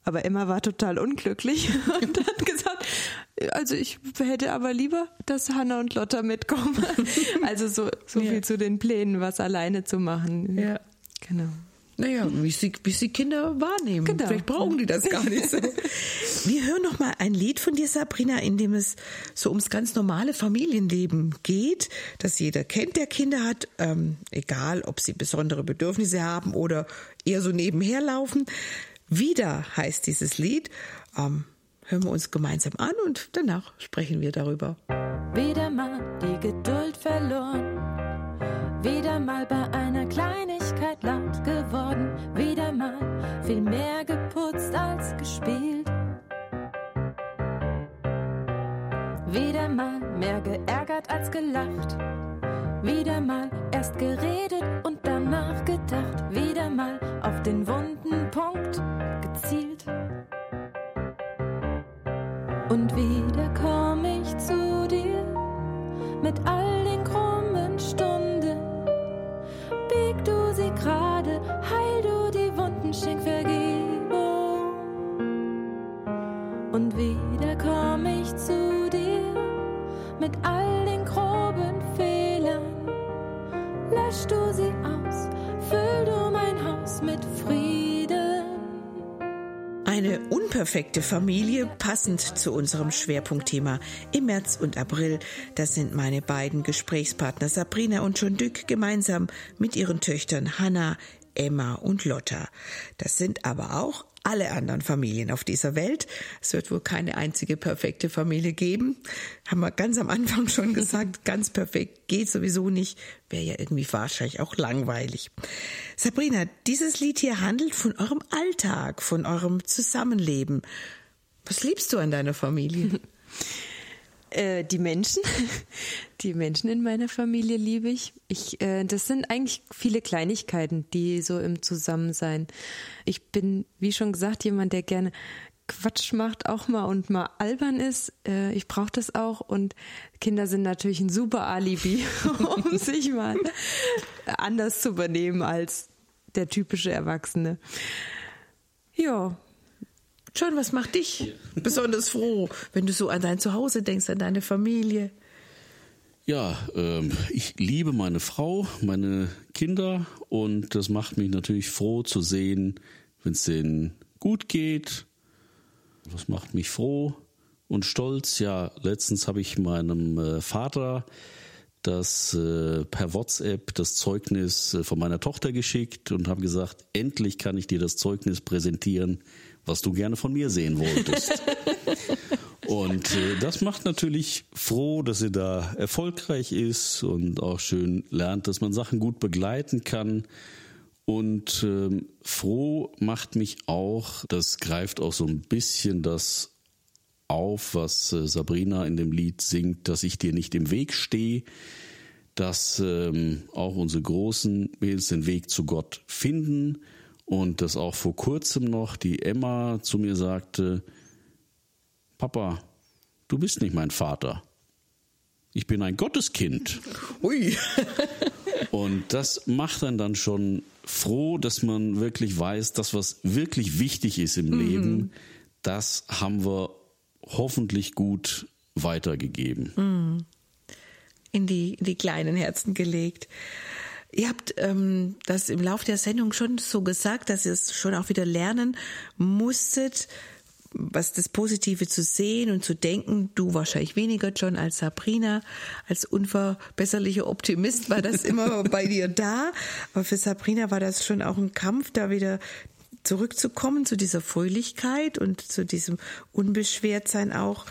Aber Emma war total unglücklich [laughs] und hat gesagt, also ich hätte aber lieber, dass Hanna und Lotta mitkommen. [laughs] Also so, so ja. viel zu den Plänen, was alleine zu machen. Ja. Genau. Naja, wie sie, wie sie Kinder wahrnehmen. Genau. Vielleicht brauchen die das gar nicht so. [laughs] Wir hören noch mal ein Lied von dir, Sabrina, in dem es so ums ganz normale Familienleben geht, das jeder kennt, der Kinder hat, ähm, egal ob sie besondere Bedürfnisse haben oder eher so nebenher laufen. Wieder heißt dieses Lied. Ähm, hören wir uns gemeinsam an und danach sprechen wir darüber. Wieder mal die Geduld verloren. Wieder mal bei einer Kleinigkeit laut geworden. Wieder mal viel mehr geputzt als gespielt. Wieder mal mehr geärgert als gelacht. Wieder mal Erst geredet und danach gedacht, wieder mal auf den wunden Punkt gezielt. Und wieder komm ich zu dir mit all den krummen Wunden, schenk Vergebung. Und wieder komm ich zu dir mit all den groben Fehlern. Lösch du sie aus, füll du mein Haus mit Frieden. Eine unperfekte Familie, passend zu unserem Schwerpunktthema im März und April. Das sind meine beiden Gesprächspartner Sabrina und John Dück gemeinsam mit ihren Töchtern Hannah, Emma und Lotta. Das sind aber auch alle anderen Familien auf dieser Welt. Es wird wohl keine einzige perfekte Familie geben. Haben wir ganz am Anfang [laughs] schon gesagt, ganz perfekt geht sowieso nicht. Wäre ja irgendwie wahrscheinlich auch langweilig. Sabrina, dieses Lied hier handelt von eurem Alltag, von eurem Zusammenleben. Was liebst du an deiner Familie? [laughs] Äh, die Menschen, [laughs] die Menschen in meiner Familie liebe ich. Ich, äh, das sind eigentlich viele Kleinigkeiten, die so im Zusammensein. Ich bin, wie schon gesagt, jemand, der gerne Quatsch macht, auch mal und mal albern ist. Äh, ich brauche das auch und Kinder sind natürlich ein super Alibi, [laughs] um sich mal anders zu übernehmen als der typische Erwachsene. Ja, John, was macht dich besonders froh, wenn du so an dein Zuhause denkst, an deine Familie? Ja, ähm, ich liebe meine Frau, meine Kinder und das macht mich natürlich froh zu sehen, wenn es denen gut geht. Das macht mich froh und stolz. Ja, letztens habe ich meinem äh, Vater das äh, per WhatsApp das Zeugnis äh, von meiner Tochter geschickt und habe gesagt, endlich kann ich dir das Zeugnis präsentieren, was du gerne von mir sehen wolltest. [laughs] und äh, das macht natürlich froh, dass sie da erfolgreich ist und auch schön lernt, dass man Sachen gut begleiten kann. Und ähm, froh macht mich auch, das greift auch so ein bisschen das auf, was äh, Sabrina in dem Lied singt, dass ich dir nicht im Weg stehe, dass ähm, auch unsere großen Mädels den Weg zu Gott finden und dass auch vor kurzem noch die Emma zu mir sagte, Papa, du bist nicht mein Vater. Ich bin ein Gotteskind. [laughs] Ui. [laughs] Und das macht einen dann schon froh, dass man wirklich weiß, dass was wirklich wichtig ist im Leben, das haben wir hoffentlich gut weitergegeben. in die, in die kleinen Herzen gelegt. Ihr habt ähm, das im Laufe der Sendung schon so gesagt, dass ihr es schon auch wieder lernen musstet, was das Positive zu sehen und zu denken. Du wahrscheinlich weniger, John, als Sabrina. Als unverbesserlicher Optimist war das immer [laughs] bei dir da. Aber für Sabrina war das schon auch ein Kampf, da wieder zurückzukommen zu dieser Fröhlichkeit und zu diesem Unbeschwertsein auch.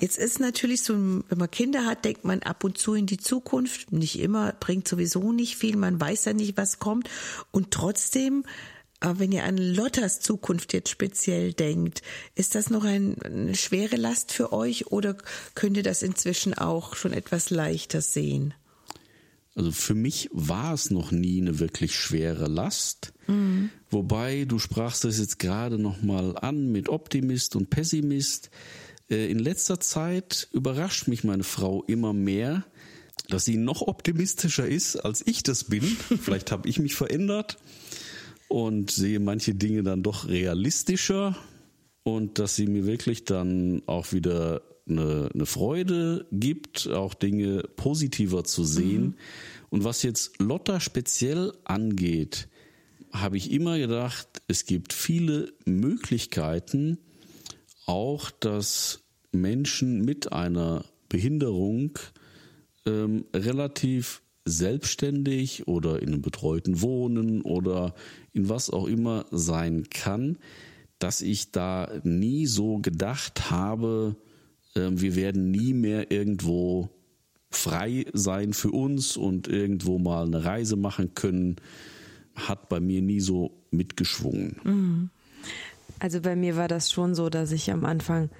Jetzt ist natürlich so, wenn man Kinder hat, denkt man ab und zu in die Zukunft. Nicht immer, bringt sowieso nicht viel. Man weiß ja nicht, was kommt. Und trotzdem, äh, wenn ihr an Lottas Zukunft jetzt speziell denkt, ist das noch ein, eine schwere Last für euch oder könnt ihr das inzwischen auch schon etwas leichter sehen? Also für mich war es noch nie eine wirklich schwere Last. Wobei du sprachst das jetzt gerade noch mal an mit Optimist und Pessimist. Äh, In letzter Zeit überrascht mich meine Frau immer mehr, dass sie noch optimistischer ist, als ich das bin. [laughs] Vielleicht habe ich mich verändert und sehe manche Dinge dann doch realistischer und dass sie mir wirklich dann auch wieder eine, eine Freude gibt, auch Dinge positiver zu sehen. Und was jetzt Lotta speziell angeht, habe ich immer gedacht, es gibt viele Möglichkeiten, auch, dass Menschen mit einer Behinderung ähm, relativ selbstständig oder in einem betreuten Wohnen oder in was auch immer sein kann, dass ich da nie so gedacht habe, ähm, wir werden nie mehr irgendwo frei sein für uns und irgendwo mal eine Reise machen können, hat bei mir nie so mitgeschwungen. Also bei mir war das schon so, dass ich am Anfang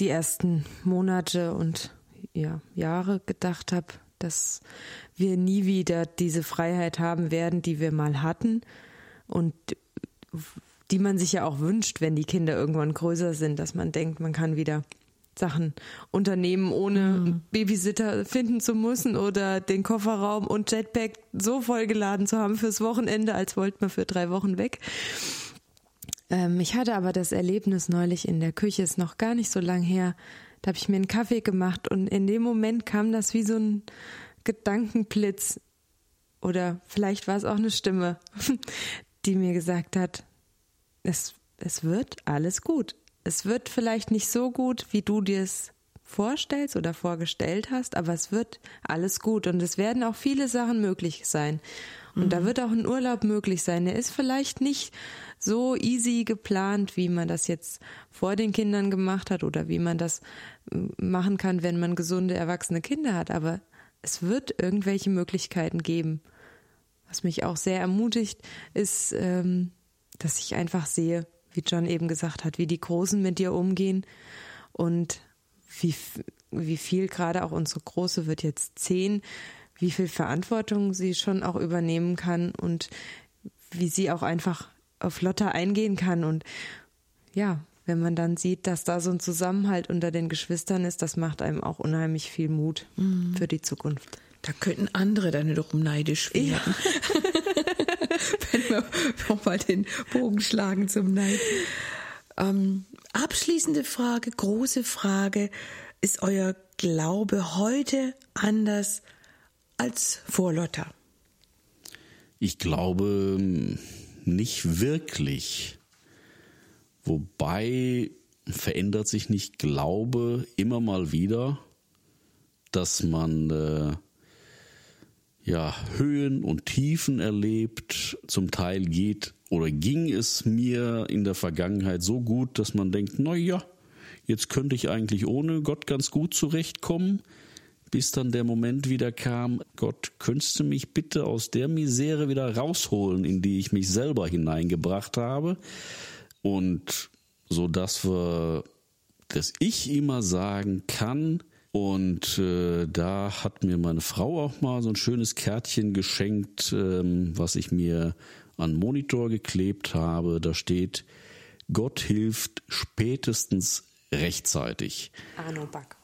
die ersten Monate und ja, Jahre gedacht habe, dass wir nie wieder diese Freiheit haben werden, die wir mal hatten und die man sich ja auch wünscht, wenn die Kinder irgendwann größer sind, dass man denkt, man kann wieder Sachen unternehmen, ohne mhm. Babysitter finden zu müssen oder den Kofferraum und Jetpack so vollgeladen zu haben fürs Wochenende, als wollte man für drei Wochen weg. Ähm, ich hatte aber das Erlebnis neulich in der Küche, ist noch gar nicht so lang her. Da habe ich mir einen Kaffee gemacht und in dem Moment kam das wie so ein Gedankenblitz oder vielleicht war es auch eine Stimme, [laughs] die mir gesagt hat, es, es wird alles gut es wird vielleicht nicht so gut, wie du dir es vorstellst oder vorgestellt hast, aber es wird alles gut und es werden auch viele Sachen möglich sein. Und mhm. da wird auch ein Urlaub möglich sein. Er ist vielleicht nicht so easy geplant, wie man das jetzt vor den Kindern gemacht hat oder wie man das äh, machen kann, wenn man gesunde, erwachsene Kinder hat. Aber es wird irgendwelche Möglichkeiten geben. Was mich auch sehr ermutigt, ist, ähm, dass ich einfach sehe, wie John eben gesagt hat, wie die Großen mit dir umgehen und wie, wie viel gerade auch unsere Große wird jetzt zehn, wie viel Verantwortung sie schon auch übernehmen kann und wie sie auch einfach auf Lotta eingehen kann und ja, wenn man dann sieht, dass da so ein Zusammenhalt unter den Geschwistern ist, das macht einem auch unheimlich viel Mut mhm. für die Zukunft. Da könnten andere dann wiederum neidisch werden. Ja. [laughs] Wenn wir nochmal den Bogen schlagen zum Neid. Ähm, abschließende Frage, große Frage. Ist euer Glaube heute anders als vor Lotta? Ich glaube nicht wirklich. Wobei verändert sich nicht Glaube immer mal wieder, dass man äh, ja, Höhen und Tiefen erlebt. Zum Teil geht oder ging es mir in der Vergangenheit so gut, dass man denkt, na ja, jetzt könnte ich eigentlich ohne Gott ganz gut zurechtkommen. Bis dann der Moment wieder kam, Gott, könntest du mich bitte aus der Misere wieder rausholen, in die ich mich selber hineingebracht habe? Und so dass wir, dass ich immer sagen kann, und äh, da hat mir meine Frau auch mal so ein schönes Kärtchen geschenkt, ähm, was ich mir an Monitor geklebt habe. Da steht, Gott hilft spätestens rechtzeitig. Arno Bacchus.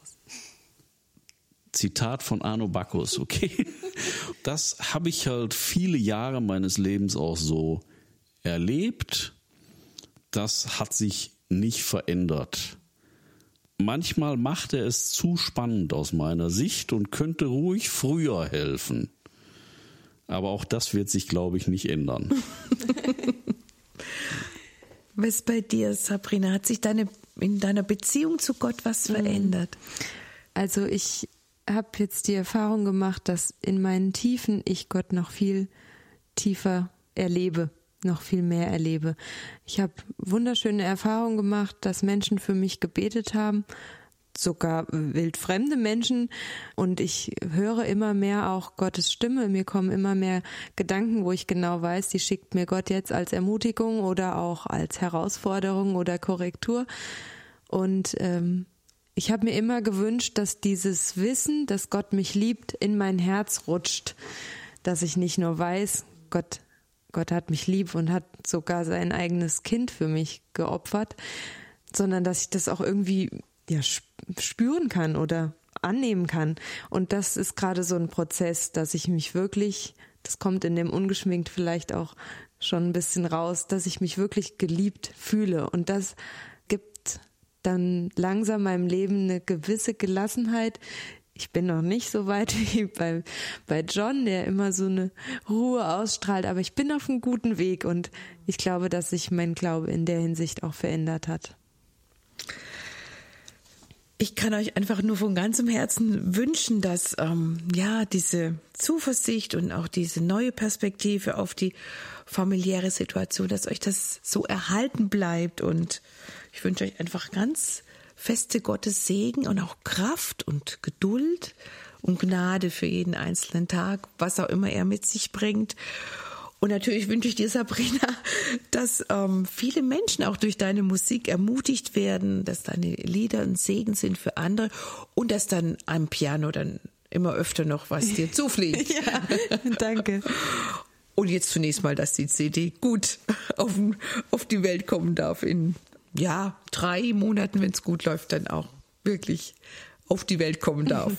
Zitat von Arno Bacchus, okay. [laughs] Das habe ich halt viele Jahre meines Lebens auch so erlebt. Das hat sich nicht verändert. Manchmal macht er es zu spannend aus meiner Sicht und könnte ruhig früher helfen. Aber auch das wird sich, glaube ich, nicht ändern. [laughs] was bei dir, Sabrina? Hat sich deine, in deiner Beziehung zu Gott was mhm. verändert? Also ich habe jetzt die Erfahrung gemacht, dass in meinen Tiefen ich Gott noch viel tiefer erlebe noch viel mehr erlebe. Ich habe wunderschöne Erfahrungen gemacht, dass Menschen für mich gebetet haben, sogar wildfremde Menschen und ich höre immer mehr auch Gottes Stimme. Mir kommen immer mehr Gedanken, wo ich genau weiß, die schickt mir Gott jetzt als Ermutigung oder auch als Herausforderung oder Korrektur. Und ähm, ich habe mir immer gewünscht, dass dieses Wissen, dass Gott mich liebt, in mein Herz rutscht, dass ich nicht nur weiß, Gott Gott hat mich lieb und hat sogar sein eigenes Kind für mich geopfert, sondern dass ich das auch irgendwie ja, spüren kann oder annehmen kann. Und das ist gerade so ein Prozess, dass ich mich wirklich, das kommt in dem ungeschminkt vielleicht auch schon ein bisschen raus, dass ich mich wirklich geliebt fühle. Und das dann langsam meinem Leben eine gewisse Gelassenheit, ich bin noch nicht so weit [laughs] wie bei, bei John, der immer so eine Ruhe ausstrahlt, aber ich bin auf einem guten Weg und ich glaube, dass sich mein Glaube in der Hinsicht auch verändert hat. Ich kann euch einfach nur von ganzem Herzen wünschen, dass ähm, ja diese Zuversicht und auch diese neue Perspektive auf die familiäre Situation, dass euch das so erhalten bleibt und ich wünsche euch einfach ganz feste Gottes Segen und auch Kraft und Geduld und Gnade für jeden einzelnen Tag, was auch immer er mit sich bringt. Und natürlich wünsche ich dir, Sabrina, [laughs] dass ähm, viele Menschen auch durch deine Musik ermutigt werden, dass deine Lieder ein Segen sind für andere und dass dann am Piano dann immer öfter noch, was dir [laughs] zufliegt. ja, [laughs] danke. Und jetzt zunächst mal, dass die CD gut auf, auf die Welt kommen darf in ja, drei Monaten, wenn es gut läuft, dann auch wirklich auf die Welt kommen darf.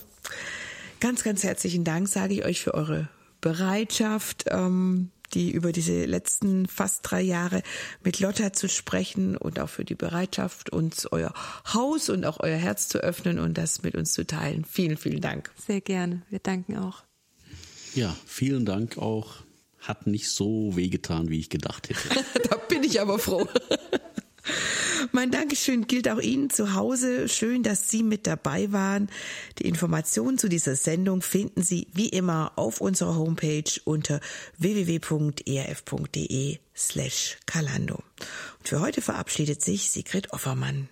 [laughs] ganz, ganz herzlichen Dank, sage ich euch, für eure Bereitschaft, ähm, die über diese letzten fast drei Jahre mit Lotta zu sprechen und auch für die Bereitschaft, uns euer Haus und auch euer Herz zu öffnen und das mit uns zu teilen. Vielen, vielen Dank. Sehr gerne. Wir danken auch. Ja, vielen Dank auch. Hat nicht so wehgetan, wie ich gedacht hätte. [laughs] da bin ich aber froh. [laughs] Mein Dankeschön gilt auch Ihnen zu Hause. Schön, dass Sie mit dabei waren. Die Informationen zu dieser Sendung finden Sie wie immer auf unserer Homepage unter www.erf.de slash Kalando. Und für heute verabschiedet sich Sigrid Offermann.